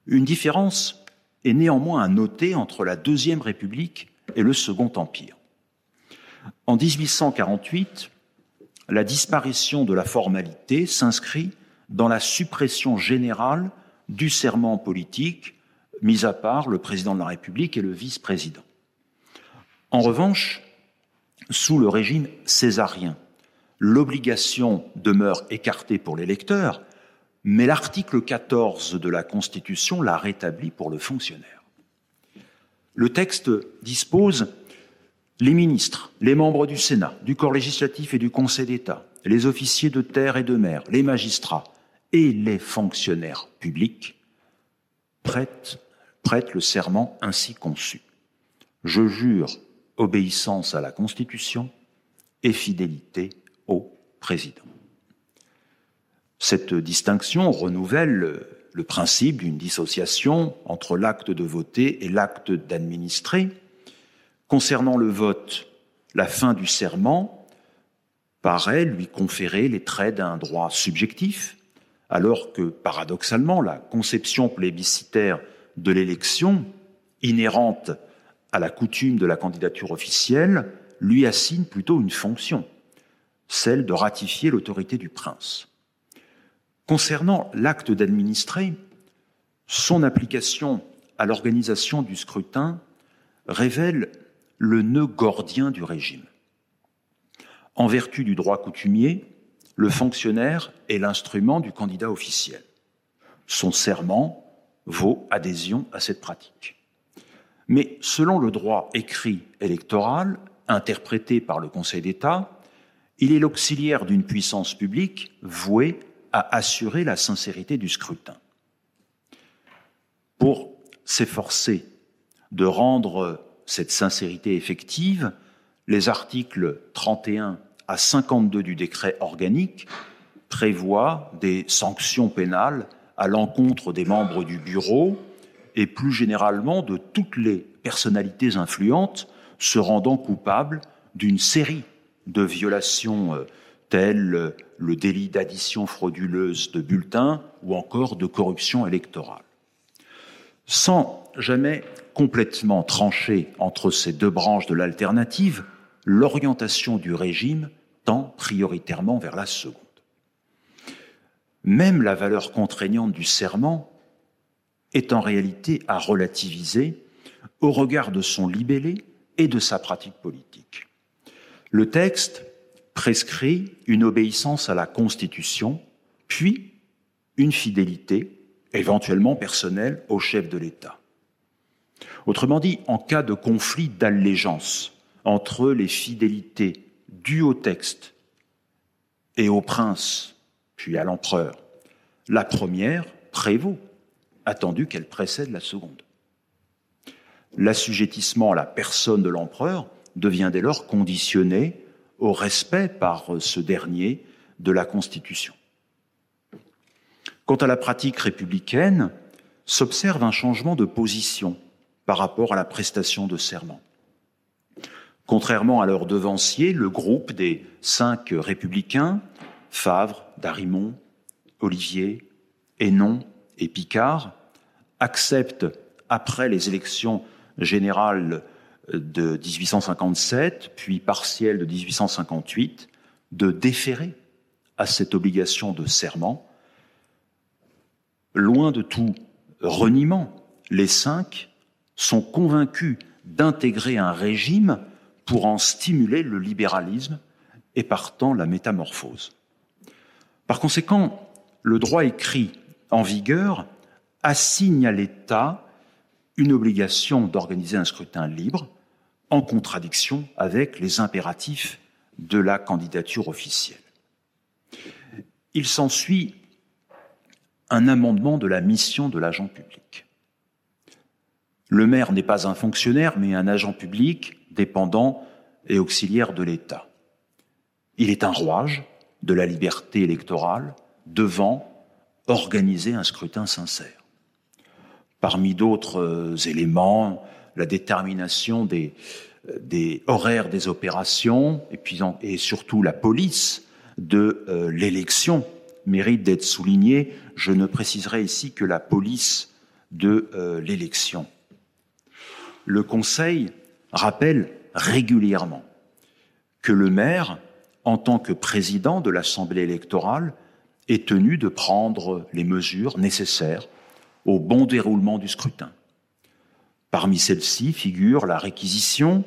Une différence est néanmoins à noter entre la Deuxième République et le Second Empire. En 1848, la disparition de la formalité s'inscrit dans la suppression générale du serment politique, mis à part le président de la République et le vice-président. En revanche, sous le régime césarien, l'obligation demeure écartée pour l'électeur, mais l'article 14 de la Constitution l'a rétabli pour le fonctionnaire. Le texte dispose les ministres, les membres du Sénat, du corps législatif et du Conseil d'État, les officiers de terre et de mer, les magistrats et les fonctionnaires publics prêtent, le serment ainsi conçu. Je jure obéissance à la Constitution et fidélité au président. Cette distinction renouvelle le principe d'une dissociation entre l'acte de voter et l'acte d'administrer, Concernant le vote, la fin du serment paraît lui conférer les traits d'un droit subjectif, alors que, paradoxalement, la conception plébiscitaire de l'élection, inhérente à la coutume de la candidature officielle, lui assigne plutôt une fonction, celle de ratifier l'autorité du prince. Concernant l'acte d'administrer, son application à l'organisation du scrutin révèle le nœud gordien du régime. En vertu du droit coutumier, le fonctionnaire est l'instrument du candidat officiel. Son serment vaut adhésion à cette pratique. Mais selon le droit écrit électoral, interprété par le Conseil d'État, il est l'auxiliaire d'une puissance publique vouée à assurer la sincérité du scrutin. Pour s'efforcer de rendre cette sincérité effective, les articles 31 à 52 du décret organique prévoient des sanctions pénales à l'encontre des membres du bureau et plus généralement de toutes les personnalités influentes se rendant coupables d'une série de violations euh, telles le délit d'addition frauduleuse de bulletins ou encore de corruption électorale. Sans jamais complètement tranché entre ces deux branches de l'alternative, l'orientation du régime tend prioritairement vers la seconde. Même la valeur contraignante du serment est en réalité à relativiser au regard de son libellé et de sa pratique politique. Le texte prescrit une obéissance à la Constitution, puis une fidélité, éventuellement personnelle, au chef de l'État. Autrement dit, en cas de conflit d'allégeance entre les fidélités dues au texte et au prince, puis à l'empereur, la première prévaut, attendu qu'elle précède la seconde. L'assujettissement à la personne de l'empereur devient dès lors conditionné au respect par ce dernier de la Constitution. Quant à la pratique républicaine, s'observe un changement de position par rapport à la prestation de serment. Contrairement à leur devancier, le groupe des cinq républicains, Favre, Darimont, Olivier, Hénon et Picard, accepte, après les élections générales de 1857, puis partielles de 1858, de déférer à cette obligation de serment. Loin de tout reniement, les cinq sont convaincus d'intégrer un régime pour en stimuler le libéralisme et partant la métamorphose. Par conséquent, le droit écrit en vigueur assigne à l'État une obligation d'organiser un scrutin libre en contradiction avec les impératifs de la candidature officielle. Il s'ensuit un amendement de la mission de l'agent public. Le maire n'est pas un fonctionnaire, mais un agent public dépendant et auxiliaire de l'État. Il est un rouage de la liberté électorale devant organiser un scrutin sincère. Parmi d'autres euh, éléments, la détermination des, euh, des horaires des opérations et surtout la police de euh, l'élection mérite d'être soulignée. Je ne préciserai ici que la police de l'élection. Le Conseil rappelle régulièrement que le maire, en tant que président de l'Assemblée électorale, est tenu de prendre les mesures nécessaires au bon déroulement du scrutin. Parmi celles-ci figure la réquisition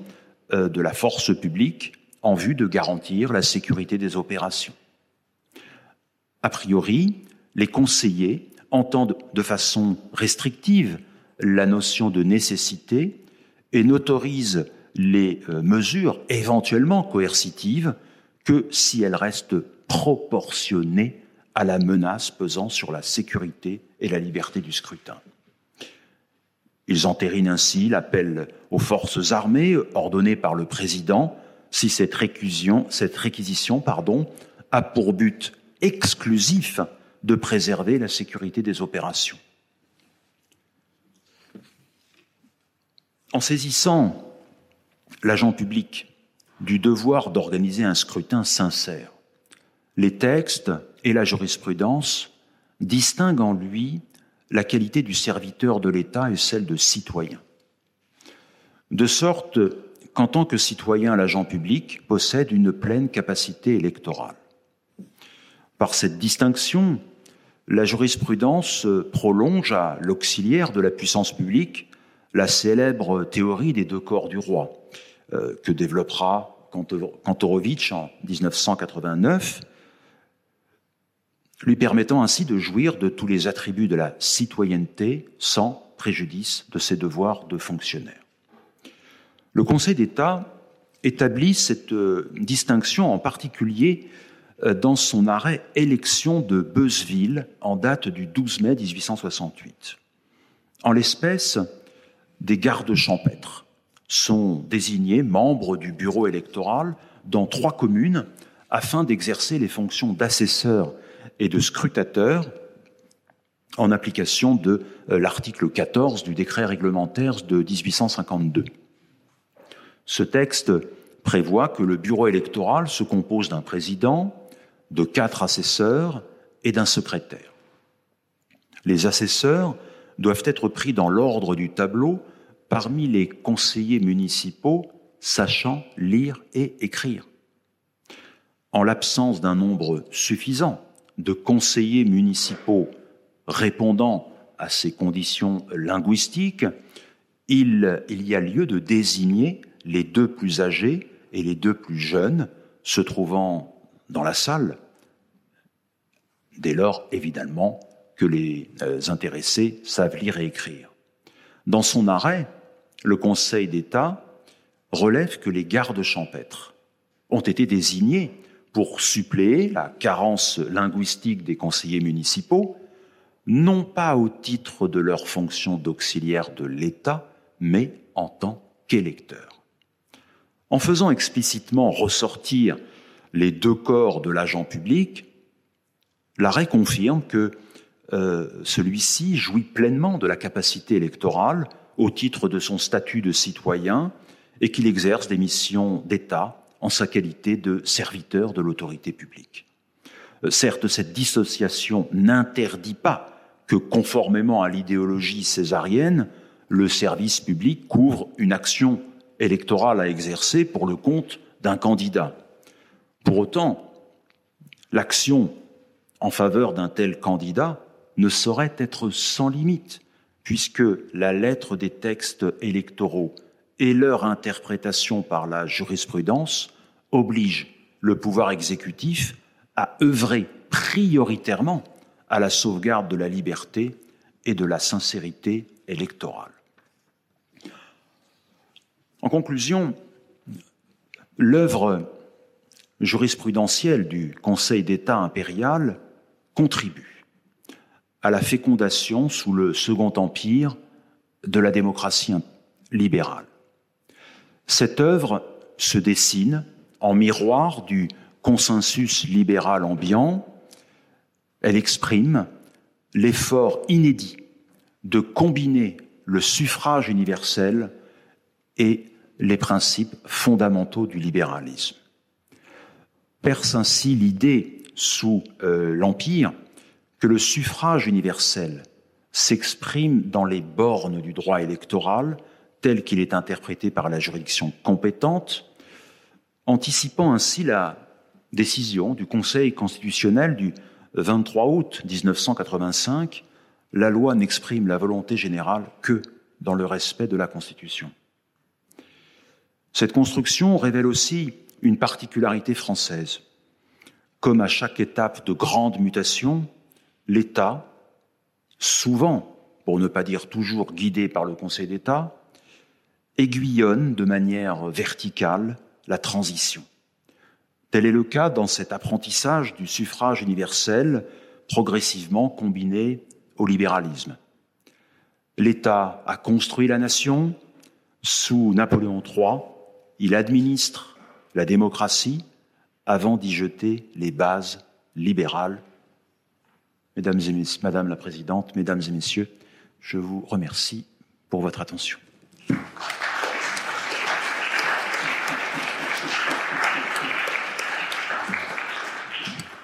euh, de la force publique en vue de garantir la sécurité des opérations. A priori, les conseillers entendent de façon restrictive la notion de nécessité et n'autorisent les euh, mesures éventuellement coercitives que si elles restent proportionnées à la menace pesant sur la sécurité et la liberté du scrutin. Ils entérinent ainsi l'appel aux forces armées ordonné par le président si cette réquisition, a pour but exclusif de préserver la sécurité des opérations. En saisissant l'agent public du devoir d'organiser un scrutin sincère, les textes et la jurisprudence distinguent en lui la qualité du serviteur de l'État et celle de citoyen. De sorte qu'en tant que citoyen, l'agent public possède une pleine capacité électorale. Par cette distinction, la jurisprudence prolonge à l'auxiliaire de la puissance publique la célèbre théorie des deux corps du roi, euh, que développera Kantorowicz en 1989, lui permettant ainsi de jouir de tous les attributs de la citoyenneté sans préjudice de ses devoirs de fonctionnaire. Le Conseil d'État établit cette euh, distinction en particulier euh, dans son arrêt élection de Beuzeville en date du 12 mai 1868. En l'espèce, des gardes champêtres sont désignés membres du bureau électoral dans trois communes afin d'exercer les fonctions d'assesseurs et de scrutateurs en application de euh, l'article 14 du décret réglementaire de 1852. Ce texte prévoit que le bureau électoral se compose d'un président, de quatre assesseurs et d'un secrétaire. Les assesseurs doivent être pris dans l'ordre du tableau parmi les conseillers municipaux sachant lire et écrire. En l'absence d'un nombre suffisant de conseillers municipaux répondant à ces conditions linguistiques, il, y a lieu de désigner les deux plus âgés et les deux plus jeunes se trouvant dans la salle, dès lors évidemment que les euh, intéressés savent lire et écrire. Dans son arrêt, le Conseil d'État relève que les gardes champêtres ont été désignés pour suppléer la carence linguistique des conseillers municipaux, non pas au titre de leur fonction d'auxiliaire de l'État, mais en tant qu'électeurs. En faisant explicitement ressortir les deux corps de l'agent public, l'arrêt confirme que euh, celui-ci jouit pleinement de la capacité électorale au titre de son statut de citoyen et qu'il exerce des missions d'État en sa qualité de serviteur de l'autorité publique. Euh, certes, cette dissociation n'interdit pas que, conformément à l'idéologie césarienne, le service public couvre une action électorale à exercer pour le compte d'un candidat. Pour autant, l'action en faveur d'un tel candidat ne saurait être sans limite, puisque la lettre des textes électoraux et leur interprétation par la jurisprudence oblige le pouvoir exécutif à œuvrer prioritairement à la sauvegarde de la liberté et de la sincérité électorale. En conclusion, l'œuvre jurisprudentielle du Conseil d'État impérial contribue à la fécondation sous le Second Empire de la démocratie libérale. Cette œuvre se dessine en miroir du consensus libéral ambiant. Elle exprime l'effort inédit de combiner le suffrage universel et les principes fondamentaux du libéralisme. Perce ainsi l'idée sous euh, l'Empire que le suffrage universel s'exprime dans les bornes du droit électoral tel qu'il est interprété par la juridiction compétente, anticipant ainsi la décision du Conseil constitutionnel du 23 août 1985, la loi n'exprime la volonté générale que dans le respect de la Constitution. Cette construction révèle aussi une particularité française. Comme à chaque étape de grande mutation, l'État, souvent, pour ne pas dire toujours guidé par le Conseil d'État, aiguillonne de manière verticale la transition. Tel est le cas dans cet apprentissage du suffrage universel progressivement combiné au libéralisme. L'État a construit la nation. Sous Napoléon III, il administre la démocratie avant d'y jeter les bases libérales. Mesdames et messieurs, Madame la Présidente, Mesdames et Messieurs, je vous remercie pour votre attention.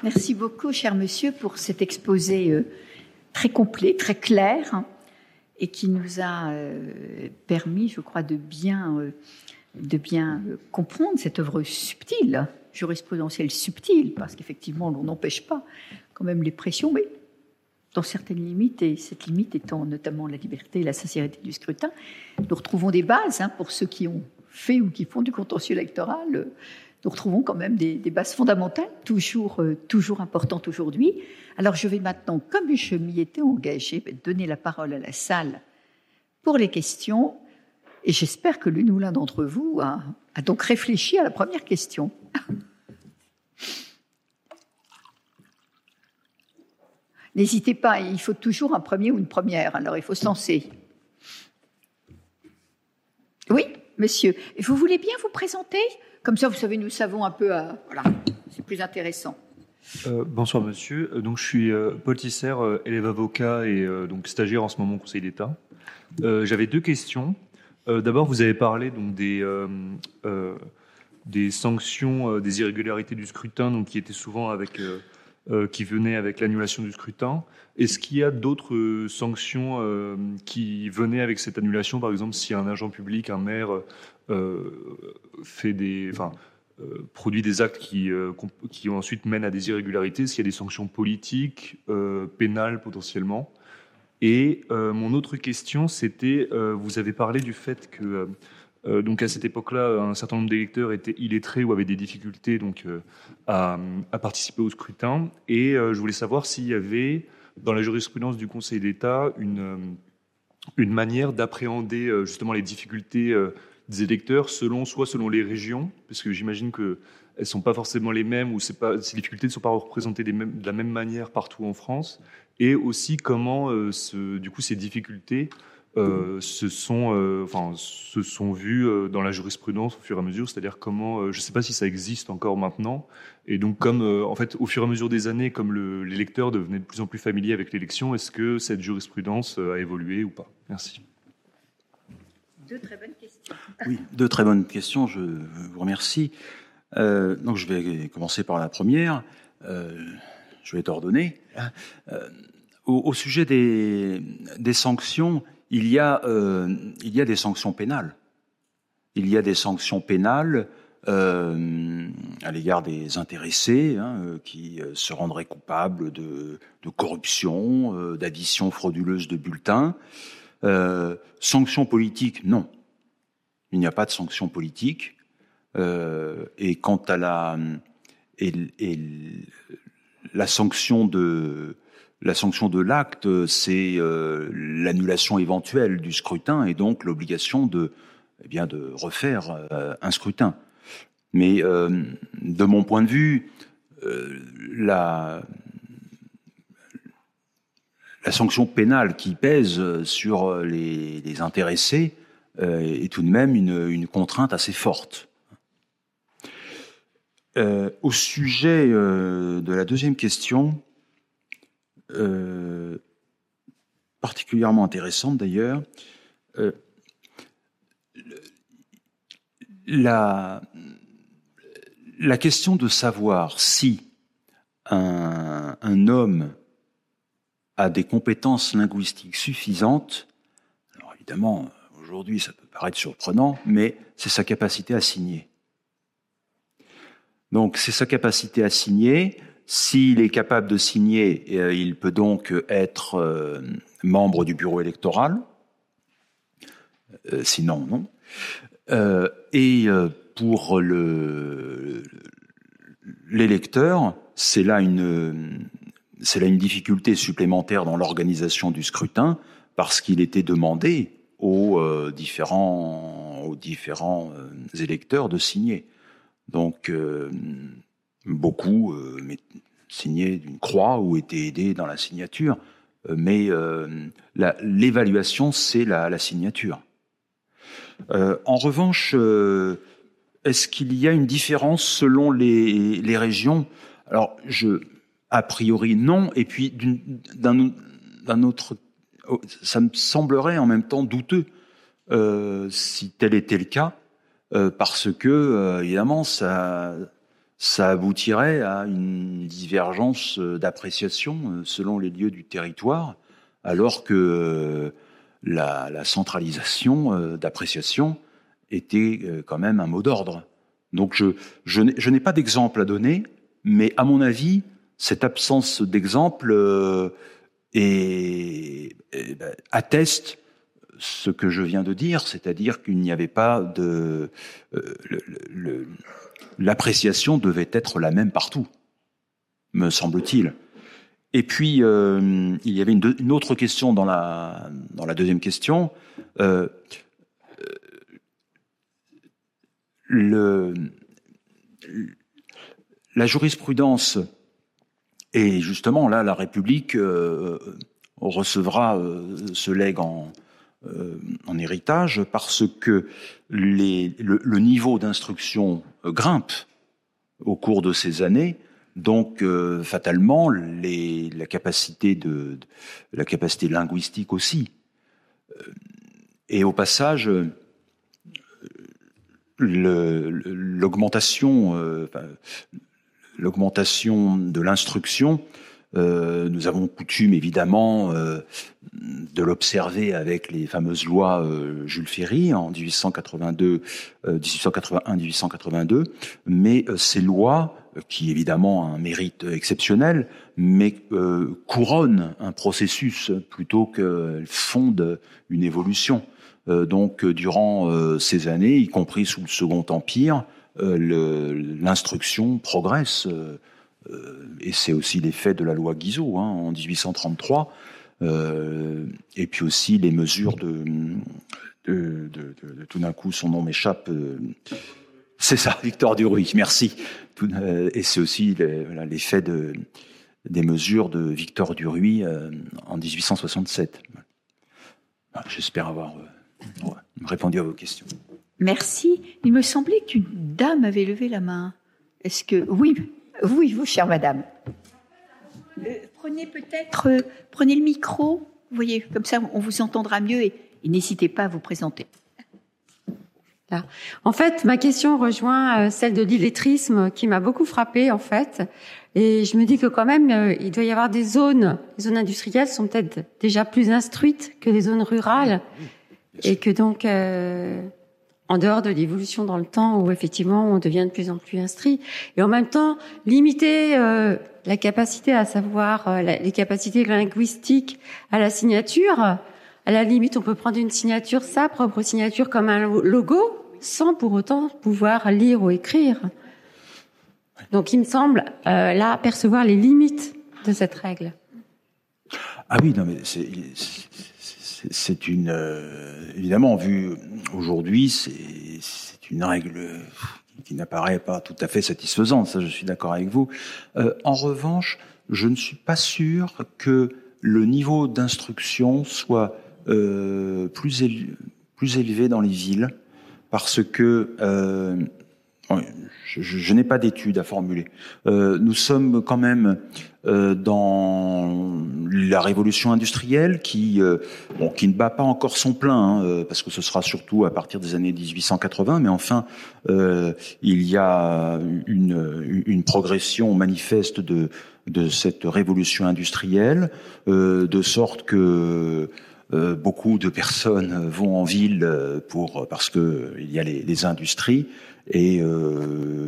Merci beaucoup, cher monsieur, pour cet exposé euh, très complet, très clair, et qui nous a euh, permis, je crois, de bien, euh, comprendre cette œuvre subtile, jurisprudentielle subtile, parce qu'effectivement, on n'empêche pas quand même les pressions, dans certaines limites, et cette limite étant notamment la liberté et la sincérité du scrutin, nous retrouvons des bases hein, pour ceux qui ont fait ou qui font du contentieux électoral nous retrouvons quand même des, bases fondamentales, toujours, euh, toujours importantes aujourd'hui. Alors je vais maintenant, comme je m'y étais engagée, donner la parole à la salle pour les questions. Et j'espère que l'une ou l'un d'entre vous a donc réfléchi à la première question. N'hésitez pas, il faut toujours un premier ou une première, alors il faut se. Oui, monsieur, vous voulez bien vous présenter? Comme ça, vous savez, nous savons un peu. À... Voilà, c'est plus intéressant. Euh, bonsoir monsieur, euh, donc je suis euh, Paul Tisser, élève avocat et donc stagiaire en ce moment au Conseil d'État. J'avais deux questions. D'abord, vous avez parlé donc des des sanctions, des irrégularités du scrutin, donc qui étaient souvent avec qui venaient avec l'annulation du scrutin. Est-ce qu'il y a d'autres sanctions qui venaient avec cette annulation, par exemple si un agent public, un maire euh, euh, produit des actes qui, euh, qui ensuite mènent à des irrégularités, s'il y a des sanctions politiques, pénales potentiellement? Et mon autre question, c'était, vous avez parlé du fait que donc à cette époque-là, un certain nombre d'électeurs étaient illettrés ou avaient des difficultés donc à, à, participer au scrutin. Et je voulais savoir s'il y avait dans la jurisprudence du Conseil d'État une une manière d'appréhender justement les difficultés des électeurs selon soit selon les régions, parce que j'imagine que elles sont pas forcément les mêmes ou ces difficultés ne sont pas représentées de la même manière partout en France, et aussi comment euh, du coup ces difficultés euh, se sont euh, enfin se sont vues dans la jurisprudence au fur et à mesure, c'est-à-dire comment je ne sais pas si ça existe encore maintenant, et donc comme en fait au fur et à mesure des années, comme l'électeur devenait de plus en plus familier avec l'élection, est-ce que cette jurisprudence a évolué ou pas? Merci. Deux très bonnes questions. Oui, deux très bonnes questions. Je vous remercie. Euh, donc, je vais commencer par la première. Euh, je vais être ordonné. Euh, au, sujet des, des, sanctions, il y, a, il y a des sanctions pénales. Il y a des sanctions pénales à l'égard des intéressés hein, qui se rendraient coupables de, corruption, d'addition frauduleuse de bulletins. Euh, sanctions politiques, non. Il n'y a pas de sanctions politiques. Euh, et quant à la sanction de la sanction de l'acte, c'est euh, l'annulation éventuelle du scrutin et donc l'obligation de eh bien, de refaire un scrutin. Mais de mon point de vue, la, sanction pénale qui pèse sur les, intéressés est tout de même une contrainte assez forte. Euh, au sujet euh, de la deuxième question, euh, particulièrement intéressante d'ailleurs, la, la, question de savoir si un, un, homme a des compétences linguistiques suffisantes, alors évidemment, aujourd'hui ça peut paraître surprenant, mais c'est sa capacité à signer. Donc c'est sa capacité à signer. S'il est capable de signer, euh, il peut donc être euh, membre du bureau électoral. Euh, sinon, non. et pour l'électeur, c'est là une difficulté supplémentaire dans l'organisation du scrutin parce qu'il était demandé aux différents électeurs de signer. Donc, beaucoup euh, signaient d'une croix ou étaient aidés dans la signature, euh, mais l'évaluation, c'est la, signature. en revanche, est-ce qu'il y a une différence selon les, régions? Alors, je, a priori, non. Et puis, d'un autre, oh, ça me semblerait en même temps douteux si tel était le cas, euh, parce que euh, évidemment ça ça aboutirait à une divergence euh, d'appréciation selon les lieux du territoire, alors que la, la, centralisation d'appréciation était quand même un mot d'ordre. Donc je, je n'ai pas d'exemple à donner, mais à mon avis, cette absence d'exemple est, atteste ce que je viens de dire, c'est-à-dire qu'il n'y avait pas de... Euh, l'appréciation devait être la même partout, me semble-t-il. Et puis, euh, il y avait une, autre question dans la, deuxième question. Euh, le, la jurisprudence, et justement là, la République recevra ce legs en, euh, en héritage parce que le, niveau d'instruction euh, grimpe au cours de ces années. Donc, euh, fatalement, la capacité de, la capacité linguistique aussi. Et au passage, l'augmentation de l'instruction euh, nous avons coutume évidemment euh, de l'observer avec les fameuses lois euh, Jules Ferry en 1882, 1881-1882, mais ces lois qui évidemment ont un mérite exceptionnel, mais couronnent un processus plutôt qu'elles fondent une évolution. donc durant ces années, y compris sous le Second Empire, l'instruction progresse et c'est aussi l'effet de la loi Guizot hein, en 1833, euh, et puis aussi les mesures de, tout d'un coup, son nom m'échappe. Euh, c'est ça, Victor Duruy, merci. et c'est aussi l'effet de, des mesures de Victor Duruy en 1867. J'espère avoir répondu à vos questions. Merci. Il me semblait qu'une dame avait levé la main. Est-ce que oui, oui, vous, chère madame. Euh, prenez peut-être, euh, prenez le micro, vous voyez, comme ça on vous entendra mieux et, n'hésitez pas à vous présenter. En fait, ma question rejoint euh, celle de l'illettrisme qui m'a beaucoup frappée en fait. Et je me dis que quand même, il doit y avoir des zones, les zones industrielles sont peut-être déjà plus instruites que les zones rurales, et que donc en dehors de l'évolution dans le temps où effectivement on devient de plus en plus instruit et en même temps limiter euh, la capacité à savoir euh, les capacités linguistiques à la signature. À la limite on peut prendre une signature sa propre signature comme un logo sans pour autant pouvoir lire ou écrire. Donc il me semble euh, là percevoir les limites de cette règle. Ah oui non mais c'est c'est une évidemment vu aujourd'hui, c'est une règle qui n'apparaît pas tout à fait satisfaisante. Ça, je suis d'accord avec vous. en revanche, je ne suis pas sûr que le niveau d'instruction soit euh, plus élevé dans les villes, parce que euh, je, je n'ai pas d'études à formuler. Euh, nous sommes quand même euh, dans la révolution industrielle qui, euh, bon, qui ne bat pas encore son plein, hein, euh, parce que ce sera surtout à partir des années 1880, mais enfin, il y a une, une progression manifeste de, de cette révolution industrielle, de sorte que beaucoup de personnes vont en ville pour parce que il y a les, les industries et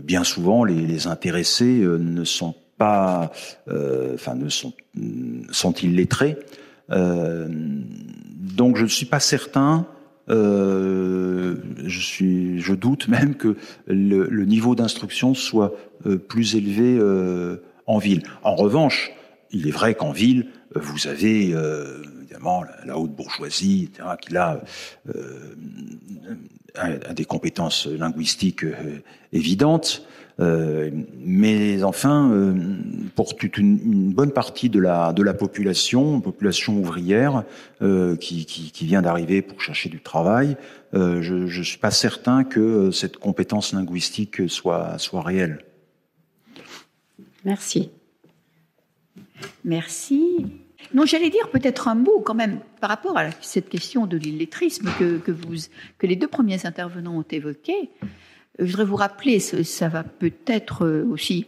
bien souvent les, les intéressés ne sont pas, euh, enfin, ne sont, sont-ils lettrés? Euh, Donc, je ne suis pas certain. Euh, je suis, je doute même que le, le niveau d'instruction soit euh, plus élevé euh, en ville. En revanche, il est vrai qu'en ville, vous avez évidemment la, la, haute bourgeoisie, etc., qui là a, des compétences linguistiques évidentes. Euh, mais enfin, euh, pour toute une, bonne partie de la, de la population, population ouvrière, euh, qui, qui, qui, vient d'arriver pour chercher du travail, euh, je ne suis pas certain que cette compétence linguistique soit, soit réelle. Merci. Merci. Non, j'allais dire peut-être un mot quand même par rapport à cette question de l'illettrisme que, les deux premiers intervenants ont évoqué. Je voudrais vous rappeler, ça va peut-être euh, aussi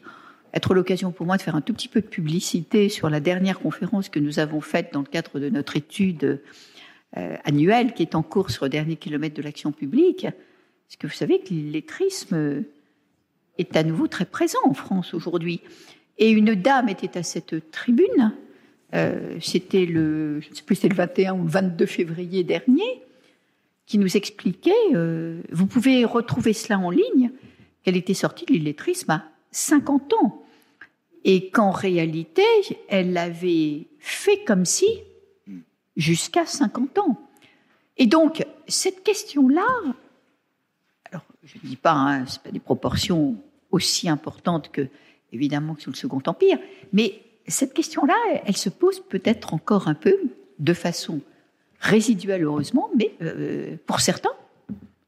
être l'occasion pour moi de faire un tout petit peu de publicité sur la dernière conférence que nous avons faite dans le cadre de notre étude euh, annuelle qui est en cours sur le dernier kilomètre de l'action publique. Parce que vous savez que l'illettrisme est à nouveau très présent en France aujourd'hui. Et une dame était à cette tribune, euh, c'était le, je ne sais plus, c'était le 21 ou le 22 février dernier, qui nous expliquait, euh, vous pouvez retrouver cela en ligne, qu'elle était sortie de l'illettrisme à 50 ans. Et qu'en réalité, elle l'avait fait comme si jusqu'à 50 ans. Et donc, cette question-là, alors je ne dis pas, hein, ce pas des proportions aussi importantes que, évidemment, que sous le Second Empire, mais cette question-là, elle se pose peut-être encore un peu de façon résiduelle heureusement, mais euh, pour certains,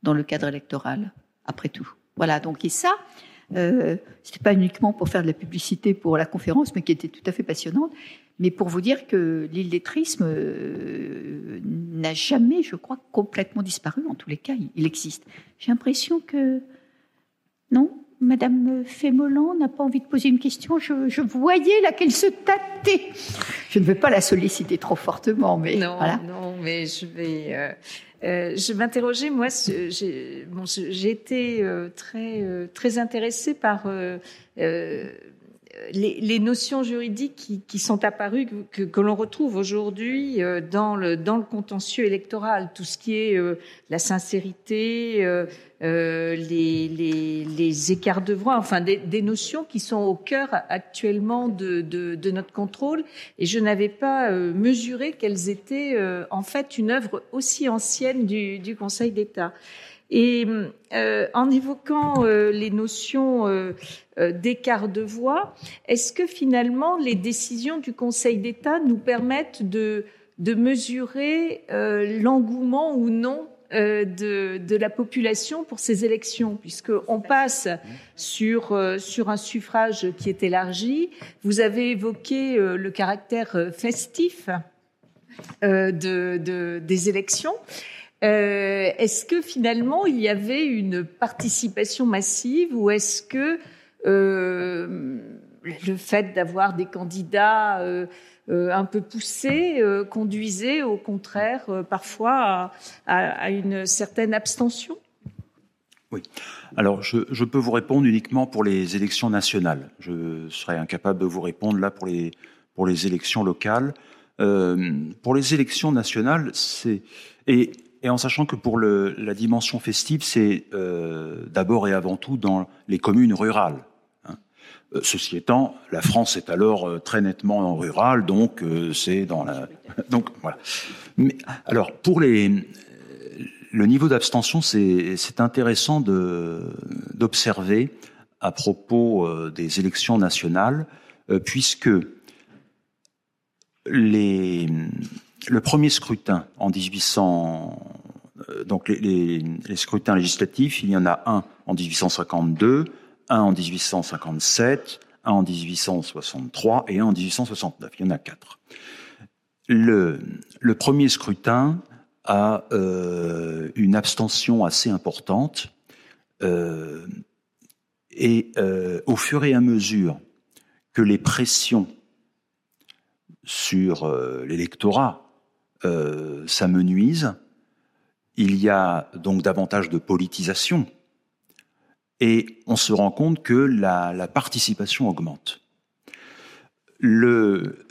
dans le cadre électoral, après tout. Voilà, donc et ça, euh, c'était pas uniquement pour faire de la publicité pour la conférence, mais qui était tout à fait passionnante, mais pour vous dire que l'illettrisme euh, n'a jamais, je crois, complètement disparu. En tous les cas, il existe. J'ai l'impression que non, Madame Fémolan n'a pas envie de poser une question. Je, je voyais là qu'elle se tâtait. Je ne veux pas la solliciter trop fortement, mais non, voilà. non, mais je vais. Euh, euh, je m'interrogeais, moi, j'ai bon, été euh, très euh, très intéressée par les, les, notions juridiques qui, qui sont apparues, que, que l'on retrouve aujourd'hui euh, dans le, dans le contentieux électoral, tout ce qui est euh, la sincérité, euh, euh les, les, les, écarts de voix, enfin des, des, notions qui sont au cœur actuellement de, de, de notre contrôle. Et je n'avais pas euh, mesuré qu'elles étaient en fait une œuvre aussi ancienne du, du Conseil d'État. Et euh, en évoquant euh, les notions euh, d'écart de voix, est-ce que finalement les décisions du Conseil d'État nous permettent de, de mesurer l'engouement ou non de, de, la population pour ces élections, puisqu'on passe sur, sur un suffrage qui est élargi. Vous avez évoqué le caractère festif de, des élections. Euh, est-ce que finalement il y avait une participation massive ou est-ce que euh, le fait d'avoir des candidats euh, un peu poussés conduisait au contraire parfois à, une certaine abstention? Oui. Alors je, peux vous répondre uniquement pour les élections nationales. Je serais incapable de vous répondre là pour les, pour les élections locales. pour les élections nationales, c'est et en sachant que pour le, la dimension festive, c'est euh, d'abord et avant tout dans les communes rurales. Hein. ceci étant, la France est alors très nettement rurale, donc c'est dans la. Donc voilà. Mais alors pour les le niveau d'abstention, c'est intéressant d'observer à propos des élections nationales, puisque les, le premier scrutin en 1800, euh, donc les, scrutins législatifs, il y en a un en 1852, un en 1857, un en 1863 et un en 1869. Il y en a quatre. Le, premier scrutin a euh, une abstention assez importante euh, et au fur et à mesure que les pressions sur euh, l'électorat euh, s'amenuisent, il y a donc davantage de politisation et on se rend compte que la, participation augmente. Le,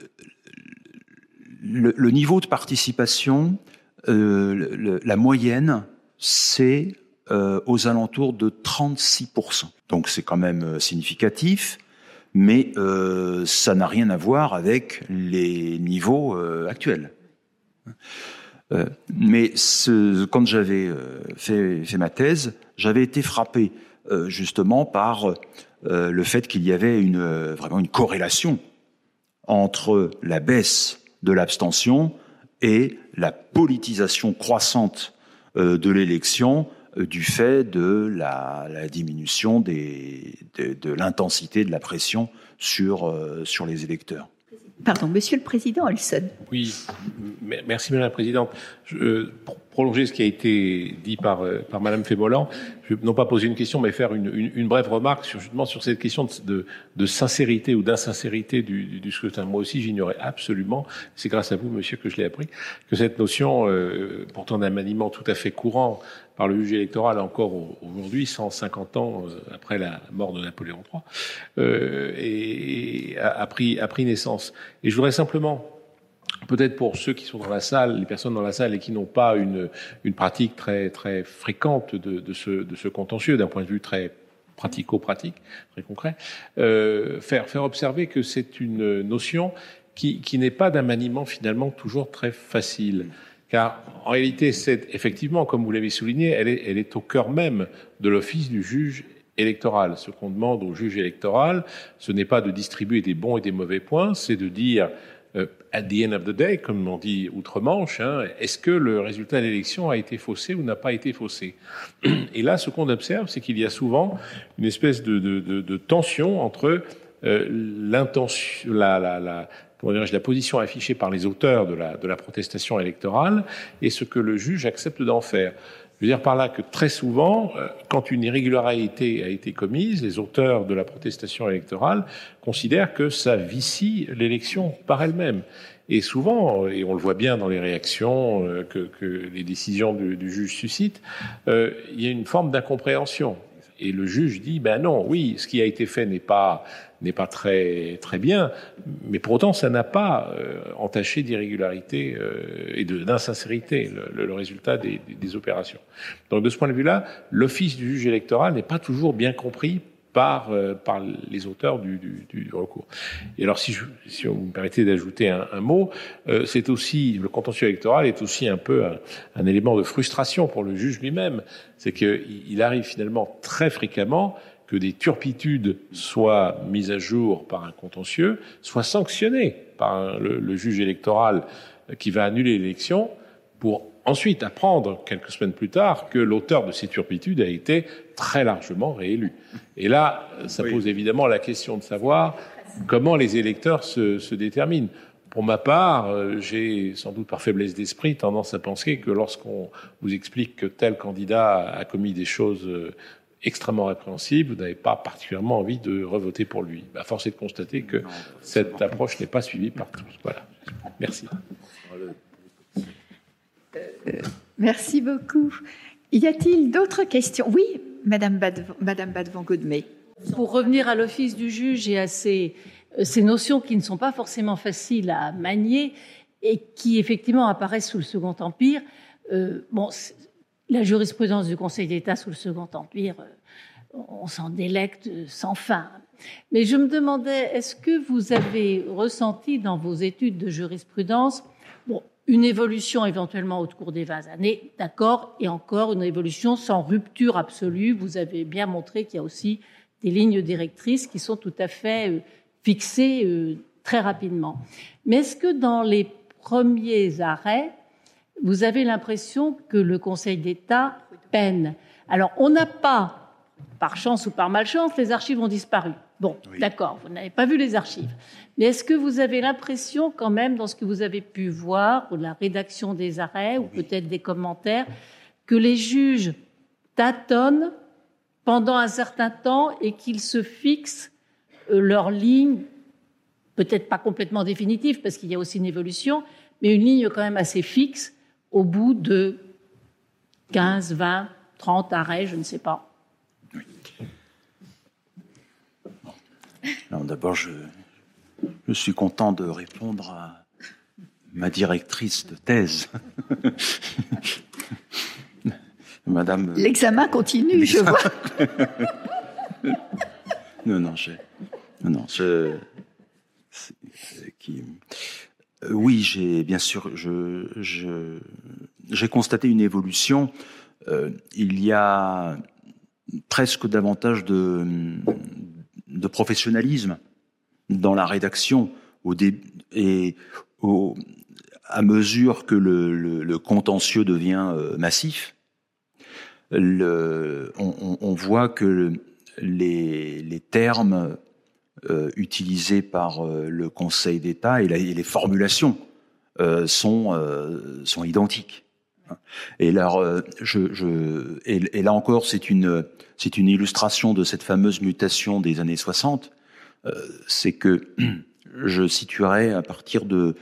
niveau de participation, euh, la moyenne, c'est euh, aux alentours de 36%. Donc c'est quand même significatif mais ça n'a rien à voir avec les niveaux actuels. Euh, mais quand j'avais euh, fait, ma thèse, j'avais été frappé euh, justement par le fait qu'il y avait une, vraiment une corrélation entre la baisse de l'abstention et la politisation croissante de l'élection du fait de la, diminution de, l'intensité de la pression sur, sur les électeurs. Pardon, Monsieur le Président Olson. Oui, merci Madame la Présidente. Je, euh, pour prolonger ce qui a été dit par, par Madame Fémolan, je vais non pas poser une question, mais faire une, une, une brève remarque sur, justement sur cette question de, de sincérité ou d'insincérité du, du, scrutin. Moi aussi, j'ignorais absolument, c'est grâce à vous, Monsieur, que je l'ai appris, que cette notion, euh, pourtant d'un maniement tout à fait courant par le juge électoral encore aujourd'hui, 150 ans euh, après la mort de Napoléon III, euh, a, pris, naissance. Et je voudrais simplement peut-être pour ceux qui sont dans la salle, les personnes dans la salle et qui n'ont pas une, pratique très, très fréquente de, ce, contentieux, d'un point de vue très pratico-pratique, très concret, euh, faire, observer que c'est une notion qui n'est pas d'un maniement finalement toujours très facile. Car en réalité, c'est effectivement, comme vous l'avez souligné, elle est, elle est au cœur même de l'office du juge électoral. Ce qu'on demande au juge électoral, ce n'est pas de distribuer des bons et des mauvais points, c'est de dire, euh, at the end of the day, comme on dit outre-Manche, hein, est-ce que le résultat de l'élection a été faussé ou n'a pas été faussé? Et là, ce qu'on observe, c'est qu'il y a souvent une espèce de, de, de, tension entre euh, l'intention, la, la, la, la position affichée par les auteurs de la, de la protestation électorale et ce que le juge accepte d'en faire. Je veux dire par là que très souvent, euh, quand une irrégularité a été commise, les auteurs de la protestation électorale considèrent que ça vicie l'élection par elle-même. Et souvent, et on le voit bien dans les réactions euh, que, que les décisions du, du juge suscitent, euh, il y a une forme d'incompréhension. Et le juge dit, ben non, oui, ce qui a été fait n'est pas n'est pas très très bien, mais pour autant ça n'a pas euh, entaché d'irrégularité euh, et d'insincérité le, le, résultat des, des, opérations. Donc de ce point de vue-là, l'office du juge électoral n'est pas toujours bien compris par euh, par les auteurs du, du, du, recours. Et alors si, je, si vous me permettez d'ajouter un, un, mot, euh, c'est aussi le contentieux électoral est aussi un peu un, un élément de frustration pour le juge lui-même, c'est qu'il arrive finalement très fréquemment que des turpitudes soient mises à jour par un contentieux, soient sanctionnées par le, le, juge électoral qui va annuler l'élection pour ensuite apprendre quelques semaines plus tard que l'auteur de ces turpitudes a été très largement réélu. Et là, ça pose évidemment la question de savoir comment les électeurs se, se déterminent. Pour ma part, euh, j'ai sans doute par faiblesse d'esprit tendance à penser que lorsqu'on vous explique que tel candidat a commis des choses euh, extrêmement répréhensible, vous n'avez pas particulièrement envie de revoter pour lui. Bah, force est de constater que cette approche n'est pas suivie par tous. Voilà. Merci. Merci beaucoup. Y a-t-il d'autres questions? Oui, Madame Bad, Madame. Pour revenir à l'office du juge et à ces, euh, ces notions qui ne sont pas forcément faciles à manier et qui effectivement apparaissent sous le Second Empire, euh, bon, la jurisprudence du Conseil d'État sous le Second Empire, euh, on s'en délecte sans fin. Mais je me demandais, est-ce que vous avez ressenti dans vos études de jurisprudence une évolution éventuellement au cours des 20 années, d'accord, et encore une évolution sans rupture absolue. Vous avez bien montré qu'il y a aussi des lignes directrices qui sont tout à fait euh, fixées euh, très rapidement. Mais est-ce que dans les premiers arrêts, vous avez l'impression que le Conseil d'État peine? Alors, on n'a pas, par chance ou par malchance, les archives ont disparu. Bon, d'accord, vous n'avez pas vu les archives. Mais est-ce que vous avez l'impression quand même, dans ce que vous avez pu voir, ou la rédaction des arrêts, ou peut-être des commentaires, que les juges tâtonnent pendant un certain temps et qu'ils se fixent euh, leur ligne, peut-être pas complètement définitive, parce qu'il y a aussi une évolution, mais une ligne quand même assez fixe au bout de 15, 20, 30 arrêts, je ne sais pas. D'abord, je, je suis content de répondre à ma directrice de thèse. Madame. L'examen continue, je vois. non, non, je. Non, je. Qui, euh, oui, j'ai bien sûr, je, j'ai constaté une évolution. Euh, il y a presque davantage de, de professionnalisme dans la rédaction et à mesure que le, contentieux devient euh, massif, on, voit que les, termes euh, utilisés par euh, le Conseil d'État et, les formulations sont identiques. Et là, je, je, et, là encore, c'est une, illustration de cette fameuse mutation des années 60 euh, c'est que je situerais à partir de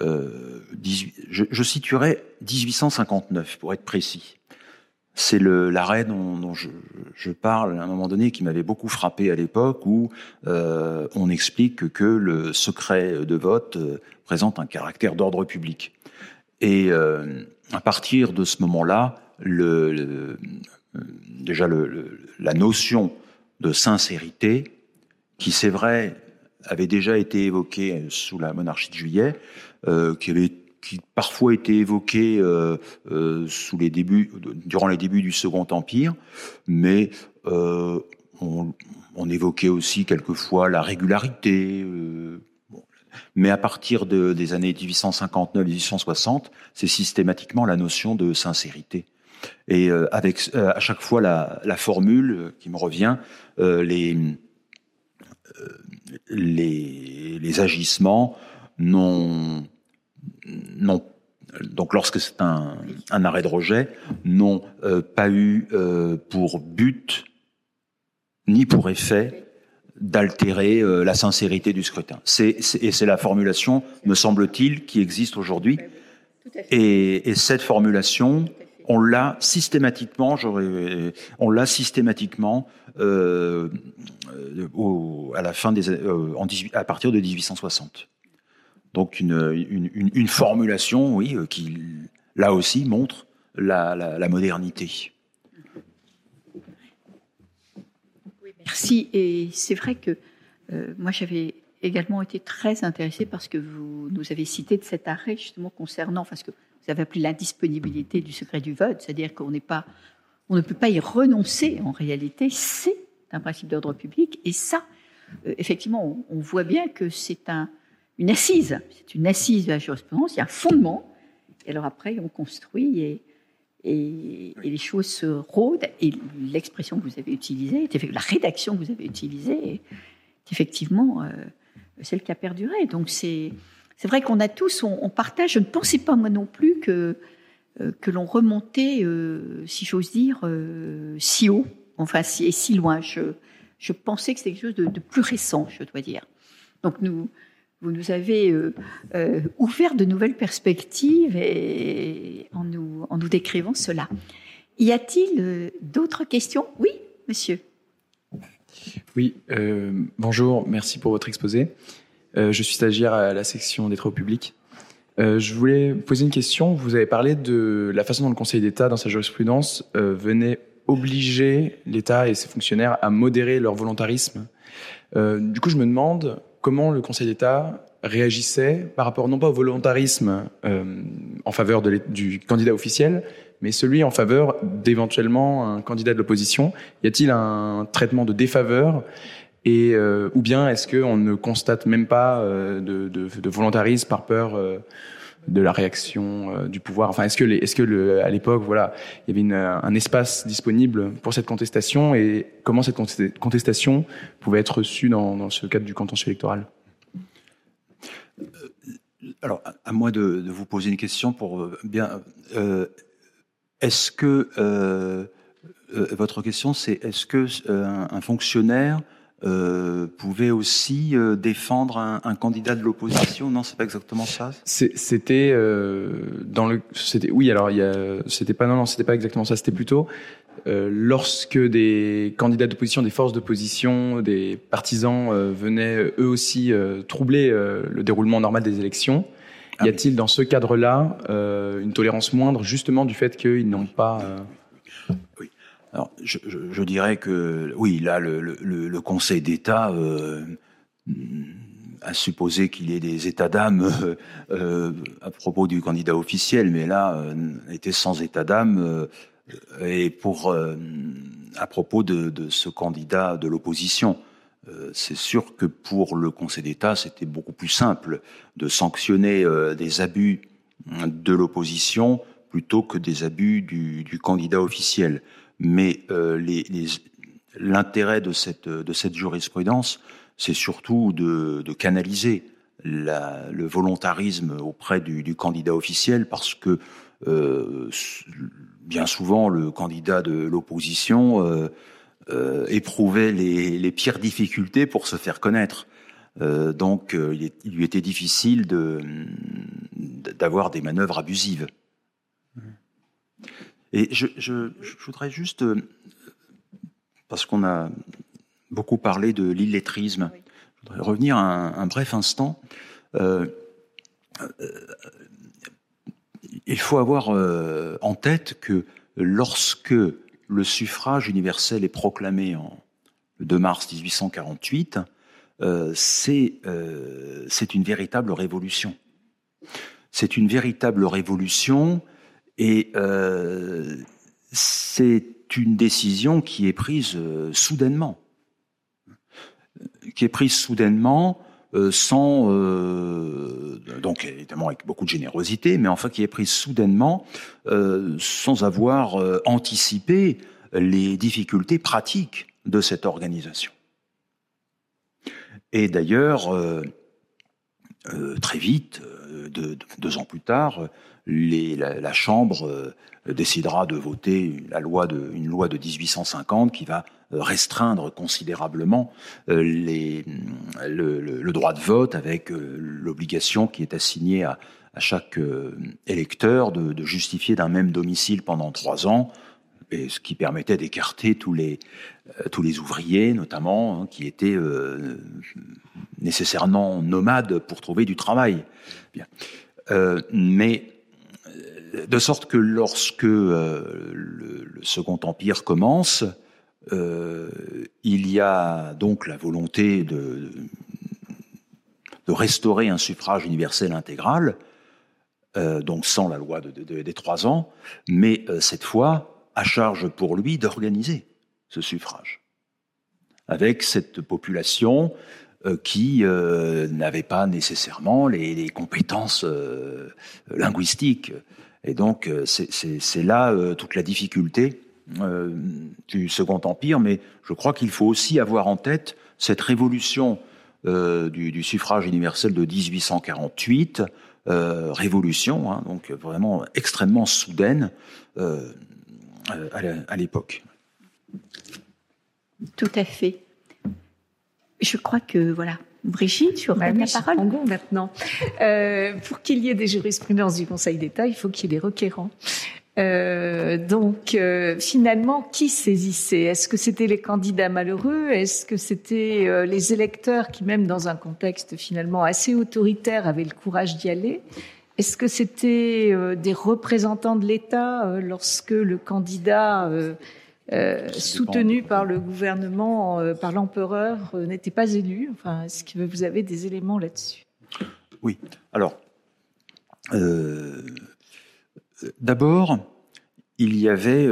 euh, 18, je, situerais 1859 pour être précis. C'est l'arrêt dont, je, parle à un moment donné qui m'avait beaucoup frappé à l'époque où euh, on explique que le secret de vote euh, présente un caractère d'ordre public. Et euh, à partir de ce moment-là, le, déjà la notion de sincérité qui c'est vrai avait déjà été évoqué sous la monarchie de Juillet, euh, qui avait qui parfois été évoqué euh, euh, sous les débuts, durant les débuts du Second Empire, mais euh, on, évoquait aussi quelquefois la régularité. Euh. Mais à partir de, des années 1859-1860, c'est systématiquement la notion de sincérité. Et euh, avec à chaque fois la, formule qui me revient, les agissements n'ont, donc lorsque c'est un, arrêt de rejet, n'ont euh, pas eu euh, pour but ni pour effet d'altérer euh, la sincérité du scrutin. C'est, et c'est la formulation, me semble-t-il, qui existe aujourd'hui. Et, et, cette formulation, on l'a systématiquement, on l'a systématiquement euh, au, à la fin des, euh, en 18, à partir de 1860. Donc une, une, formulation, oui, euh, qui là aussi montre la modernité. Merci. Et c'est vrai que euh, moi j'avais également été très intéressée parce que vous nous avez cité de cet arrêt justement concernant, parce que vous avez appelé l'indisponibilité du secret du vote, c'est-à-dire qu'on n'est pas, on ne peut pas y renoncer en réalité, c'est un principe d'ordre public, et ça, euh, effectivement, on, on, voit bien que c'est un, une assise, c'est une assise de la jurisprudence, il y a un fondement, et alors après, on construit et, et, les choses se rôdent, et l'expression que vous avez utilisée, la rédaction que vous avez utilisée, est effectivement euh, celle qui a perduré. Donc c'est vrai qu'on a tous, on, partage. Je ne pensais pas moi non plus que euh, que l'on remontait, euh, si j'ose dire, si haut, enfin si, et si loin. Je, je pensais que c'était quelque chose de, de, plus récent, je dois dire. Donc nous, vous nous avez euh, euh, ouvert de nouvelles perspectives en, nous, décrivant cela. Y a-t-il euh, d'autres questions? Oui, monsieur. Oui, bonjour, merci pour votre exposé. Je suis stagiaire à la section des travaux publics. Je voulais poser une question. Vous avez parlé de la façon dont le Conseil d'État, dans sa jurisprudence, venait obliger l'État et ses fonctionnaires à modérer leur volontarisme du coup, je me demande comment le Conseil d'État réagissait par rapport non pas au volontarisme en faveur du candidat officiel, mais celui en faveur d'éventuellement un candidat de l'opposition. Y a-t-il un traitement de défaveur et euh, ou bien est-ce qu'on ne constate même pas euh, de, volontarisme par peur euh, de la réaction du pouvoir Enfin, est-ce que, est-ce que à l'époque, voilà, il y avait une, un espace disponible pour cette contestation et comment cette contestation pouvait être reçue dans, ce cadre du contentieux électoral? Alors, à moi de, vous poser une question pour bien. est-ce que votre question, c'est est-ce que un fonctionnaire euh, pouvait aussi euh, défendre un, un, candidat de l'opposition. Non, c'est pas exactement ça. C'était euh, dans le. C'était oui. Alors il y a. C'était pas non non. C'était pas exactement ça. C'était plutôt lorsque des candidats d'opposition, des forces d'opposition, des partisans venaient eux aussi troubler le déroulement normal des élections. Ah y a-t-il dans ce cadre-là une tolérance moindre justement du fait qu'ils n'ont pas oui. Alors, je, dirais que oui, là, le, Conseil d'État euh, a supposé qu'il y ait des états d'âme euh, euh, à propos du candidat officiel, mais là, était sans état d'âme. Et pour à propos de, ce candidat de l'opposition, c'est sûr que pour le Conseil d'État, c'était beaucoup plus simple de sanctionner des abus de l'opposition plutôt que des abus du candidat officiel mais euh, l'intérêt de cette, de cette jurisprudence, c'est surtout de, de canaliser la, le volontarisme auprès du, du, candidat officiel, parce que euh, bien souvent le candidat de l'opposition euh, euh, éprouvait les, les, pires difficultés pour se faire connaître. Euh, donc euh, il, il, lui était difficile d'avoir des manœuvres abusives. Et je, voudrais juste, euh, parce qu'on a beaucoup parlé de l'illettrisme, je voudrais revenir un, bref instant. Euh, euh, il faut avoir en tête que lorsque le suffrage universel est proclamé en, le 2 mars 1848, euh, c'est une véritable révolution. C'est une véritable révolution et euh, c'est une décision qui est prise euh, soudainement, qui est prise soudainement euh, sans, donc évidemment avec beaucoup de générosité, mais enfin qui est prise soudainement sans avoir anticipé les difficultés pratiques de cette organisation. Et d'ailleurs, très vite, de, deux ans plus tard, la, Chambre euh, décidera de voter la loi de, une loi de 1850 qui va euh, restreindre considérablement euh, les, le, droit de vote avec l'obligation qui est assignée à, chaque électeur de, justifier d'un même domicile pendant trois ans, et ce qui permettait d'écarter tous les, tous les ouvriers, notamment, hein, qui étaient nécessairement nomades pour trouver du travail. Mais de sorte que lorsque euh, le, Second Empire commence, euh, il y a donc la volonté de, restaurer un suffrage universel intégral, euh, donc sans la loi de, de, des trois ans, mais cette fois à charge pour lui d'organiser ce suffrage avec cette population qui n'avait pas nécessairement les, compétences linguistiques et donc, euh, c'est là euh, toute la difficulté euh, du Second Empire, mais je crois qu'il faut aussi avoir en tête cette révolution du, suffrage universel de 1848, révolution, hein, donc vraiment extrêmement soudaine à l'époque. Tout à fait. Je crois que voilà, Brigitte, sur bah, la parole. maintenant. Euh, pour qu'il y ait des jurisprudences du Conseil d'État, il faut qu'il y ait des requérants. Euh, donc, euh, finalement, qui saisissait? Est-ce que c'était les candidats malheureux? Est-ce que c'était euh, les électeurs qui, même dans un contexte finalement assez autoritaire, avaient le courage d'y aller? Est-ce que c'était euh, des représentants de l'État lorsque le candidat soutenu par le gouvernement, par l'empereur, n'était pas élu. Enfin, est-ce que vous avez des éléments là-dessus? Oui. Alors, d'abord, il y avait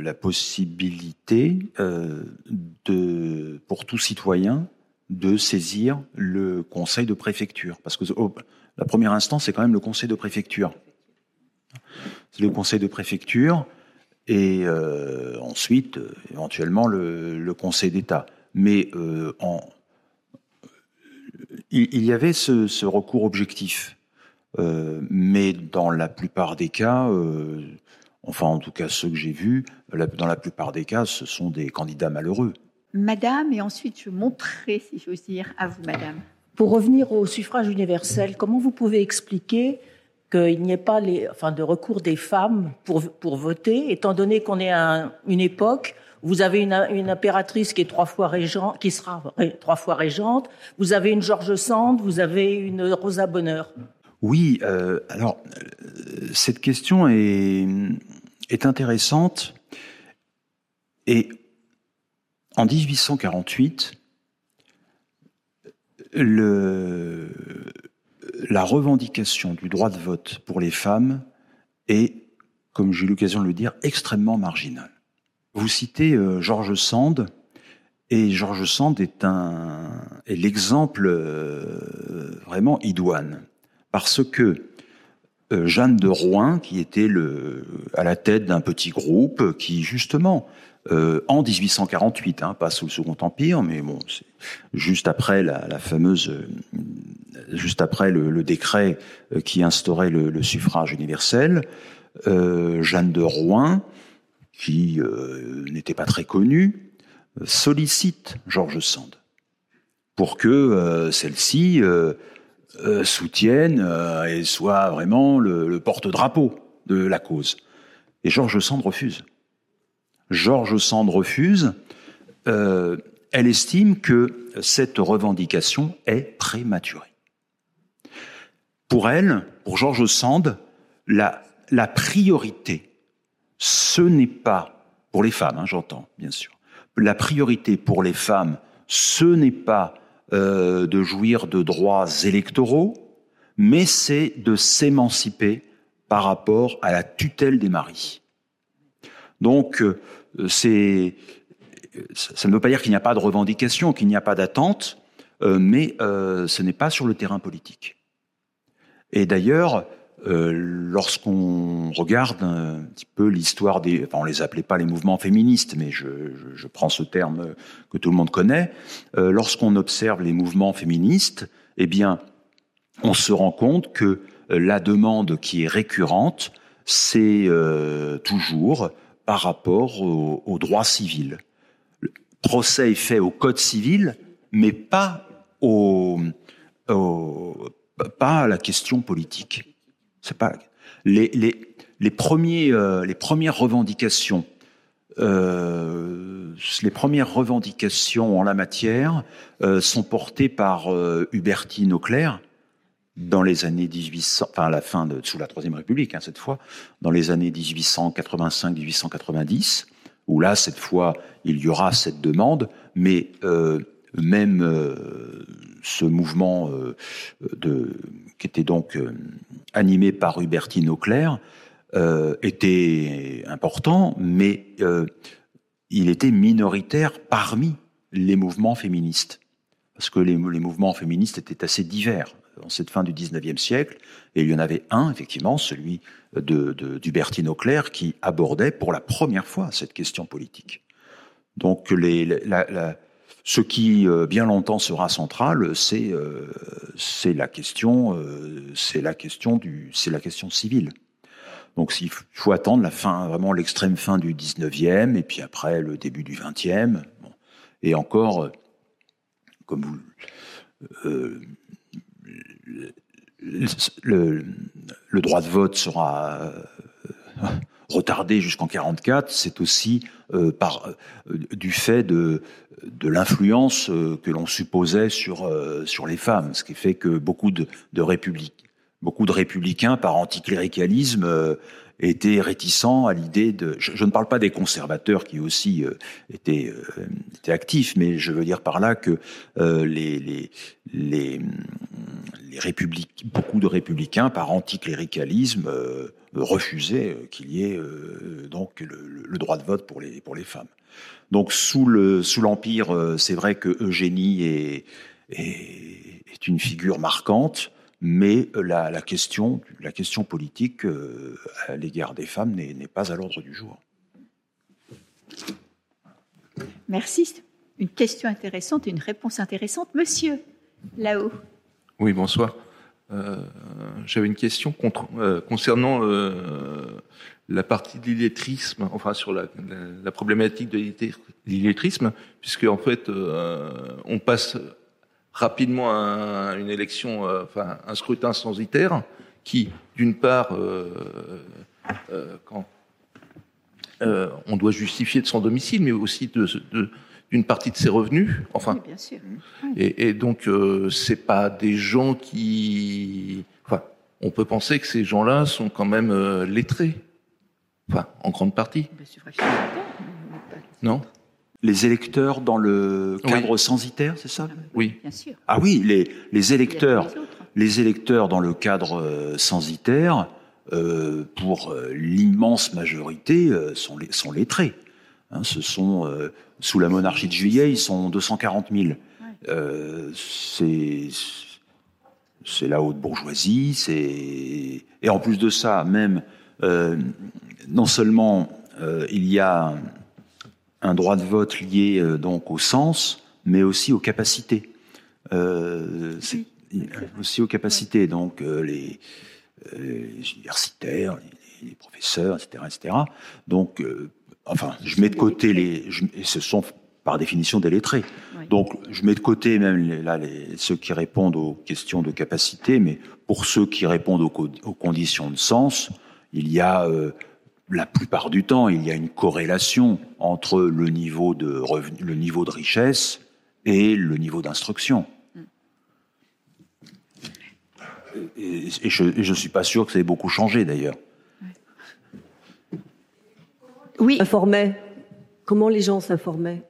la possibilité de, pour tout citoyen de saisir le conseil de préfecture. Parce que la première instance, c'est quand même le conseil de préfecture. C'est le conseil de préfecture et euh, ensuite, euh, éventuellement, le, conseil d'État. Mais euh, en, il, y avait ce, recours objectif. mais dans la plupart des cas, enfin en tout cas ceux que j'ai vus, dans la plupart des cas, ce sont des candidats malheureux. Madame, et ensuite je montrerai, si j'ose dire, à vous, Madame. Pour revenir au suffrage universel, comment vous pouvez expliquer qu'il n'y ait pas de recours des femmes pour, pour voter, étant donné qu'on est à une époque vous avez une, une impératrice qui est trois fois régente, qui sera trois fois régente, vous avez une George Sand, vous avez une Rosa Bonheur. Oui, euh, alors euh, cette question est, est intéressante et en 1848, le, la revendication du droit de vote pour les femmes est, comme j'ai eu l'occasion de le dire, extrêmement marginale. Vous citez euh, Georges Sand, et Georges Sand est, est l'exemple euh, vraiment idoine, parce que euh, Jeanne de Rouen, qui était à la tête d'un petit groupe, qui justement euh, en 1848, hein, pas sous le Second Empire, mais bon, juste après la, fameuse, euh, juste après le, décret euh, qui instaurait le, suffrage universel, Jeanne de Rouen, qui n'était pas très connue, sollicite Georges Sand pour que celle-ci soutienne et soit vraiment le, porte-drapeau de la cause. Et Georges Sand refuse. Georges Sand refuse, euh, elle estime que cette revendication est prématurée. Pour elle, pour Georges Sand, la, la priorité, ce n'est pas, pour les femmes, hein, j'entends bien sûr, la priorité pour les femmes, ce n'est pas euh, de jouir de droits électoraux, mais c'est de s'émanciper par rapport à la tutelle des maris. Donc, euh, c'est, ça ne veut pas dire qu'il n'y a pas de revendication, qu'il n'y a pas d'attente, euh, mais euh, ce n'est pas sur le terrain politique. Et d'ailleurs, euh, lorsqu'on regarde un petit peu l'histoire des, enfin on les appelait pas les mouvements féministes, mais je, prends ce terme que tout le monde connaît. Euh, lorsqu'on observe les mouvements féministes, eh bien, on se rend compte que la demande qui est récurrente, c'est toujours par rapport au, droit civil. Le procès est fait au code civil, mais pas, au, à la question politique. C'est pas les, premiers euh, les premières revendications euh, les premières revendications en la matière euh, sont portées par Hubertine Auclair, dans les années 1800, enfin à la fin de sous la Troisième République, hein, cette fois, dans les années 1885-1890, où là, cette fois, il y aura cette demande, mais euh, même euh, ce mouvement euh, qui était donc animé par Hubertine Auclair était important, mais il était minoritaire parmi les mouvements féministes, parce que les mouvements féministes étaient assez divers en cette fin du 19e siècle, et il y en avait un, effectivement, celui de, d'Hubertine Auclair, qui abordait pour la première fois cette question politique. Donc, les, la, ce qui euh, bien longtemps sera central, c'est euh, la question, euh, c'est la question du, c'est la question civile. Donc, il faut attendre la fin, vraiment l'extrême fin du 19e, et puis après le début du 20e. Bon. Et encore, comme vous, le, droit de vote sera euh, retardé jusqu'en 44, c'est aussi euh, par euh, du fait de, de l'influence que l'on supposait sur sur les femmes, ce qui fait que beaucoup de, beaucoup de républicains par anticléricalisme étaient réticents à l'idée de. Je, ne parle pas des conservateurs qui aussi étaient, étaient, actifs, mais je veux dire par là que les, les, les, beaucoup de républicains, par anticléricalisme, refusaient qu'il y ait donc le, droit de vote pour les, femmes. Donc sous le sous l'empire, c'est vrai que Eugénie est, une figure marquante mais euh, la, question, politique euh, à l'égard des femmes n'est pas à l'ordre du jour. Merci. Une question intéressante une réponse intéressante. Monsieur, là-haut. Oui, bonsoir. Euh, J'avais une question euh, concernant euh, la partie de l'illettrisme, enfin sur la, problématique de l'illettrisme, puisque en fait, on passe rapidement un, une élection, enfin un scrutin censitaire, qui, d'une part, quand on doit justifier de son domicile, mais aussi de, d'une partie de ses revenus. Enfin, bien sûr. Et, et, donc c'est pas des gens qui, enfin, on peut penser que ces gens-là sont quand même lettrés, enfin, en grande partie. Non les électeurs dans le cadre censitaire, c'est ça? Oui. Bien sûr. Ah oui, les, les électeurs, les électeurs dans le cadre euh, censitaire, euh, pour euh, l'immense majorité, euh, sont lettrés. Hein, ce sont euh, sous la monarchie de Juillet, ils sont 240 000. Ouais. c'est c'est la haute bourgeoisie, c'est et en plus de ça, même non seulement il y a un droit de vote lié euh, donc au sens, mais aussi aux capacités. Euh, aussi aux capacités, donc euh, les, euh, les, universitaires, les, les, professeurs, etc., etc. Donc, euh, enfin, je mets de côté les, je, ce sont par définition des lettrés. Oui. Donc, je mets de côté même les, là les, ceux qui répondent aux questions de capacité, mais pour ceux qui répondent aux, aux conditions de sens, il y a euh, la plupart du temps, il y a une corrélation entre le niveau de revenu, le niveau de richesse et le niveau d'instruction. Et, et, je ne suis pas sûr que ça ait beaucoup changé d'ailleurs. Oui. Informaient. Comment les gens s'informaient?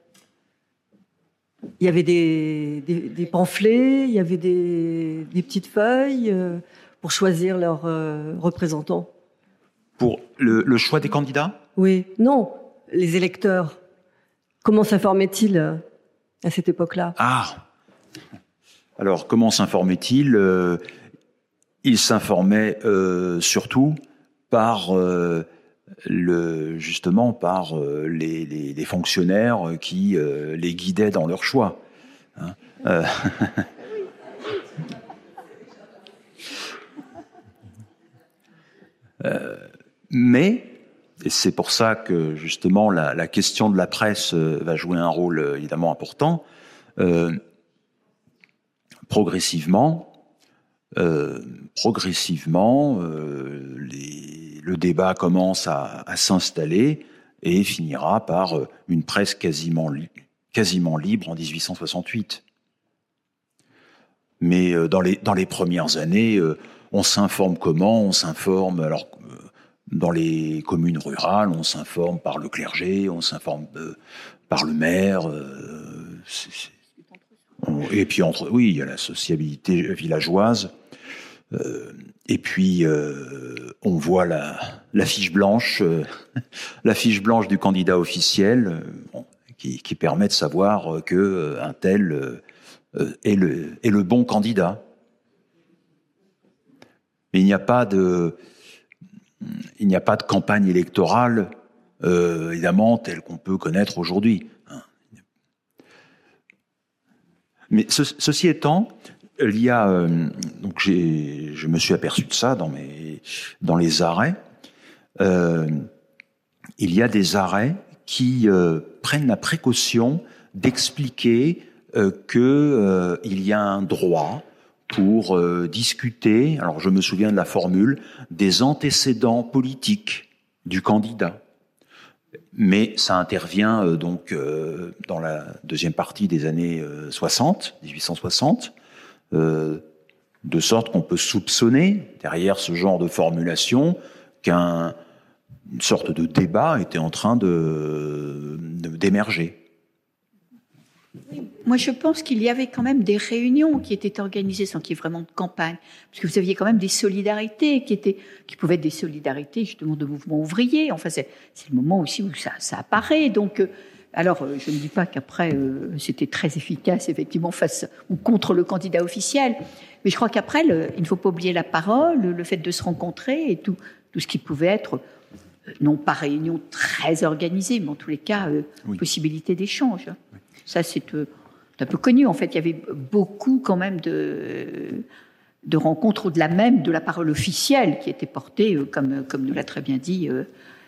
Il y avait des, des, des, pamphlets, il y avait des, des petites feuilles euh, pour choisir leurs euh, représentants pour le, le, choix des candidats? Oui, non, les électeurs. Comment s'informaient-ils euh, à cette époque-là? Ah Alors, comment s'informaient-ils Ils s'informaient euh, surtout par euh, justement par euh, les, fonctionnaires qui euh, les guidaient dans leur choix. Hein Euh, mais, et c'est pour ça que justement la, question de la presse va jouer un rôle évidemment important, progressivement, progressivement, les, le débat commence à, s'installer et finira par une presse quasiment, li quasiment libre en 1868. Mais euh, dans, les, premières années, on s'informe comment? On s'informe alors dans les communes rurales, on s'informe par le clergé, on s'informe euh, par le maire. Euh, et puis entre, oui, il y a la sociabilité villageoise. Euh, et puis on voit la, fiche blanche, la fiche blanche du candidat officiel, qui, permet de savoir que un tel est le, bon candidat. Mais il n'y a pas de, campagne électorale, euh, évidemment, telle qu'on peut connaître aujourd'hui. Mais ce, ceci étant, il y a euh, donc je me suis aperçu de ça dans mes dans les arrêts. Euh, il y a des arrêts qui euh, prennent la précaution d'expliquer euh, que euh, il y a un droit pour discuter, alors je me souviens de la formule, des antécédents politiques du candidat. Mais ça intervient donc dans la deuxième partie des années 60, 1860, de sorte qu'on peut soupçonner derrière ce genre de formulation qu'un une sorte de débat était en train de d'émerger. Moi, je pense qu'il y avait quand même des réunions qui étaient organisées sans qu'il y ait vraiment de campagne, parce que vous aviez quand même des solidarités qui étaient, qui pouvaient être des solidarités justement de mouvements ouvriers. Enfin, c'est le moment aussi où ça, ça apparaît. Donc, euh, alors, euh, je ne dis pas qu'après euh, c'était très efficace effectivement face ou contre le candidat officiel, mais je crois qu'après, il ne faut pas oublier la parole, le fait de se rencontrer et tout, tout ce qui pouvait être non pas réunion très organisée, mais en tous les cas, possibilité d'échange. Ça, c'est un peu connu. En fait, il y avait beaucoup quand même de, de rencontres au-delà même de la parole officielle qui était portée, euh, comme, comme nous l'a très bien dit euh,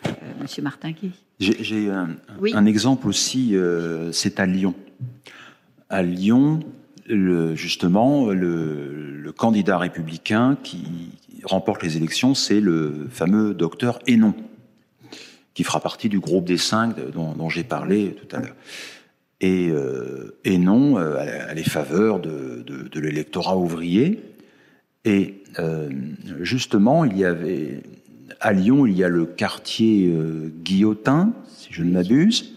euh, M. Martin Guy. J'ai un, un, exemple aussi, c'est à Lyon. À Lyon, le, justement, le, le, candidat républicain qui remporte les élections, c'est le fameux docteur Hénon, qui fera partie du groupe des cinq dont, dont j'ai parlé tout à l'heure et, euh, et non euh, à les faveurs de, de, de l'électorat ouvrier. Et euh, justement, il y avait à Lyon, il y a le quartier euh, Guillotin, si je ne m'abuse,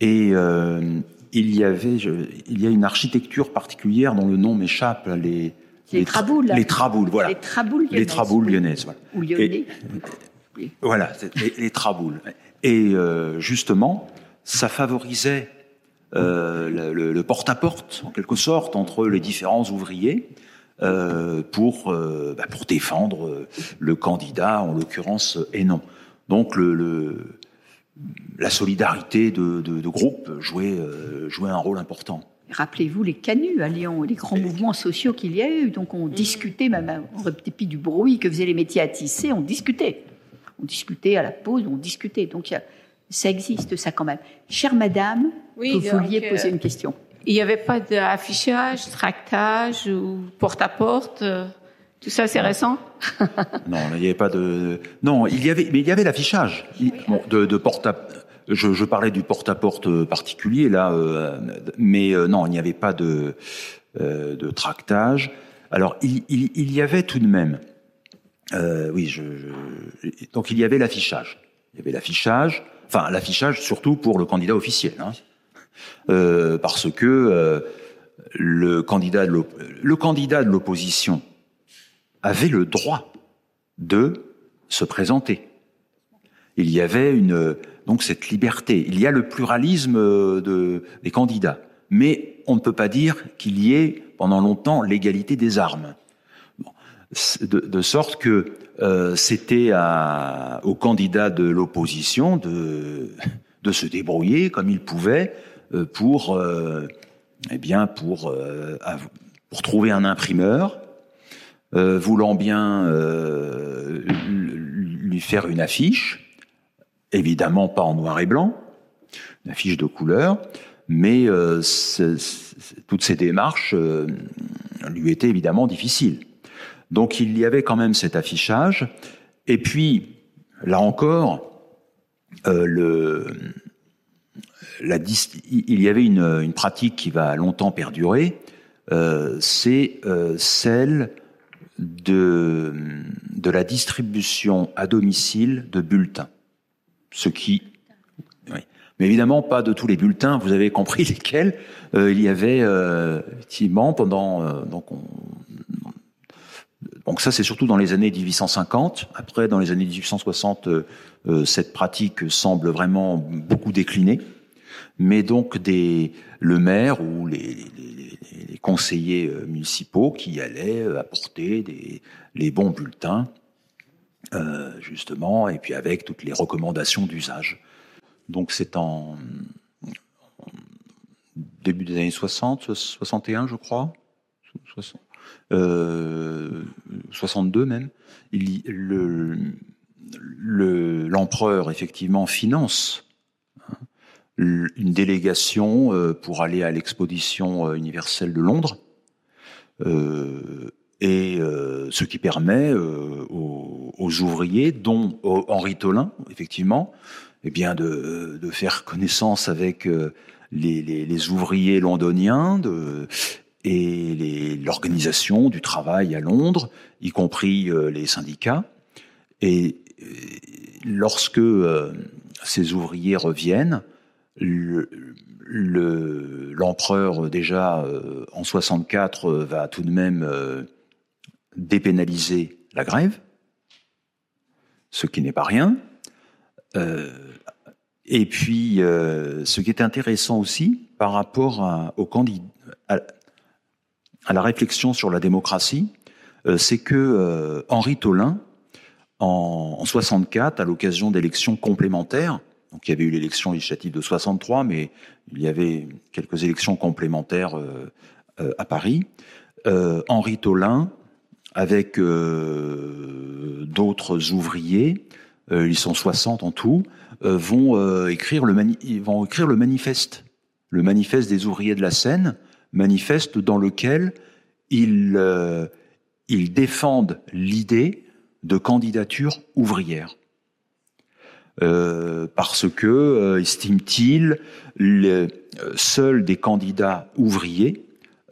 et euh, il y avait, je, il y a une architecture particulière dont le nom m'échappe, les les, traboules. Les traboules, voilà. Les traboules lyonnaises. Les traboules lyonnaises, voilà. Ou lyonnais. Et, voilà, les, les, traboules. Et euh, justement, ça favorisait euh, le, porte-à-porte, en quelque sorte, entre les différents ouvriers. Euh, pour euh, bah, pour défendre le candidat, en l'occurrence non Donc le, le, la solidarité de, de, de groupe jouait jouait un rôle important. Rappelez-vous les canuts à Lyon, les grands mouvements sociaux qu'il y a eu. Donc on discutait, même en répétit du bruit que faisaient les métiers à tisser, on discutait. On discutait à la pause, on discutait. Donc ça existe, ça quand même. Chère madame, oui, vous vouliez poser une question. Il n'y avait pas d'affichage, tractage ou porte-à-porte tout ça, c'est récent? Non, il n'y avait pas de. Non, il y avait, mais il y avait l'affichage de, de porte à. Je, je parlais du porte-à-porte particulier là, euh, mais euh, non, il n'y avait pas de euh, de tractage. Alors, il, il, il, y avait tout de même. Euh, oui, je, je, donc il y avait l'affichage. Il y avait l'affichage. Enfin, l'affichage surtout pour le candidat officiel, hein. Euh, parce que euh, le candidat de l'opposition avait le droit de se présenter. Il y avait donc cette liberté. Il y a le pluralisme de, des candidats, mais on ne peut pas dire qu'il y ait pendant longtemps l'égalité des armes. De, sorte que euh, c'était au candidat de l'opposition de, se débrouiller comme il pouvait euh, pour, euh, eh bien, pour, euh, pour trouver un imprimeur, euh, voulant bien euh, lui faire une affiche, évidemment pas en noir et blanc, une affiche de couleur, mais toutes ces démarches lui étaient évidemment difficiles. Donc il y avait quand même cet affichage. Et puis, là encore, euh, le, il y avait une, pratique qui va longtemps perdurer, euh, c'est euh, celle de, la distribution à domicile de bulletins. Ce qui oui. Mais évidemment, pas de tous les bulletins. Vous avez compris lesquels. Euh, il y avait effectivement pendant donc on, donc ça, c'est surtout dans les années 1850. Après, dans les années 1860, euh, euh, cette pratique semble vraiment beaucoup décliner. Mais donc le maire ou les, conseillers euh, municipaux qui allaient apporter des, les bons bulletins, euh, justement, et puis avec toutes les recommandations d'usage. Donc c'est en, début des années 60, 61, je crois. 60 euh, 62 même, l'empereur effectivement finance une délégation euh, pour aller à l'exposition euh, universelle de Londres, euh, et euh, ce qui permet euh, aux, ouvriers, dont Henri Tolin, effectivement, eh bien de, faire connaissance avec les, ouvriers londoniens, et l'organisation du travail à Londres, y compris euh, les syndicats. Et euh, lorsque ces ouvriers reviennent, l'empereur déjà en 64 va tout de même dépénaliser la grève, ce qui n'est pas rien. et puis, ce qui est intéressant aussi par rapport à, la réflexion sur la démocratie, euh, c'est que euh, Henri Tolin, en, 64, à l'occasion d'élections complémentaires, donc il y avait eu l'élection législative de 63, mais il y avait quelques élections complémentaires euh, à Paris. Henri Tolin, avec d'autres ouvriers, ils sont 60 en tout, vont écrire le vont écrire le manifeste, le manifeste des ouvriers de la Seine, manifeste dans lequel ils, euh, ils défendent l'idée de candidature ouvrière. Euh, parce que, euh, estiment-ils, seuls des candidats ouvriers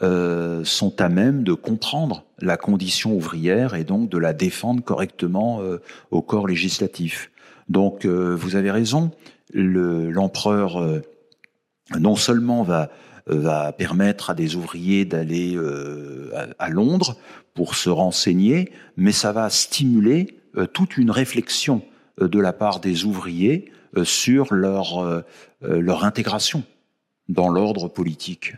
euh, sont à même de comprendre la condition ouvrière et donc de la défendre correctement euh, au corps législatif. Donc, vous avez raison, l'empereur non seulement va va permettre à des ouvriers d'aller euh, à, Londres pour se renseigner, mais ça va stimuler euh, toute une réflexion euh, de la part des ouvriers sur leur, leur intégration dans l'ordre politique.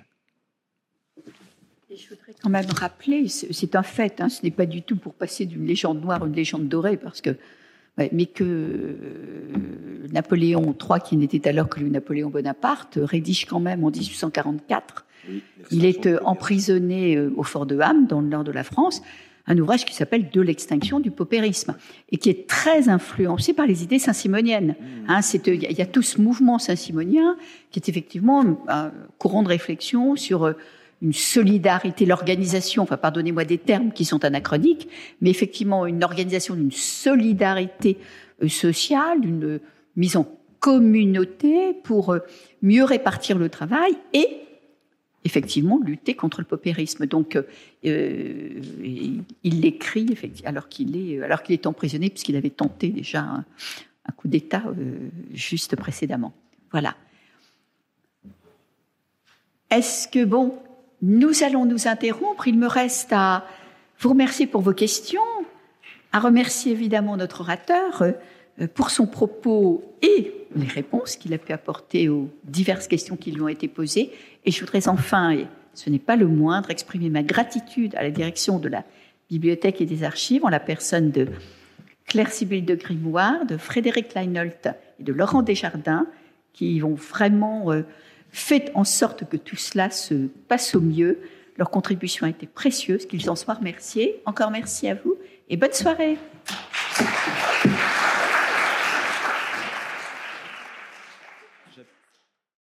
je voudrais quand même rappeler, c'est un fait, hein, ce n'est pas du tout pour passer d'une légende noire à une légende dorée, parce que mais que euh, Napoléon III, qui n'était alors que le Napoléon Bonaparte, rédige quand même en 1844. il est euh, emprisonné euh, au fort de Ham, dans le nord de la France, un ouvrage qui s'appelle De l'extinction du paupérisme et qui est très influencé par les idées saint-simoniennes. Mmh. Hein, il y, a tout ce mouvement saint-simonien qui est effectivement un courant de réflexion sur une solidarité, l'organisation, enfin pardonnez-moi des termes qui sont anachroniques, mais effectivement une organisation d'une solidarité euh, sociale, d'une mise en communauté pour euh, mieux répartir le travail et effectivement lutter contre le paupérisme. Donc euh, il l'écrit alors qu'il est alors qu'il est emprisonné puisqu'il avait tenté déjà un, coup d'État juste précédemment. Voilà. Est-ce que bon, nous allons nous interrompre? Il me reste à vous remercier pour vos questions, à remercier évidemment notre orateur euh, pour son propos et les réponses qu'il a pu apporter aux diverses questions qui lui ont été posées. Et je voudrais enfin, et ce n'est pas le moindre, exprimer ma gratitude à la direction de la Bibliothèque et des Archives en la personne de Claire Sibylle de Grimoire, de Frédéric Leinholt et de Laurent Desjardins, qui vont vraiment euh, Faites en sorte que tout cela se passe au mieux. Leur contribution a été précieuse, qu'ils en soient remerciés. Encore merci à vous et bonne soirée.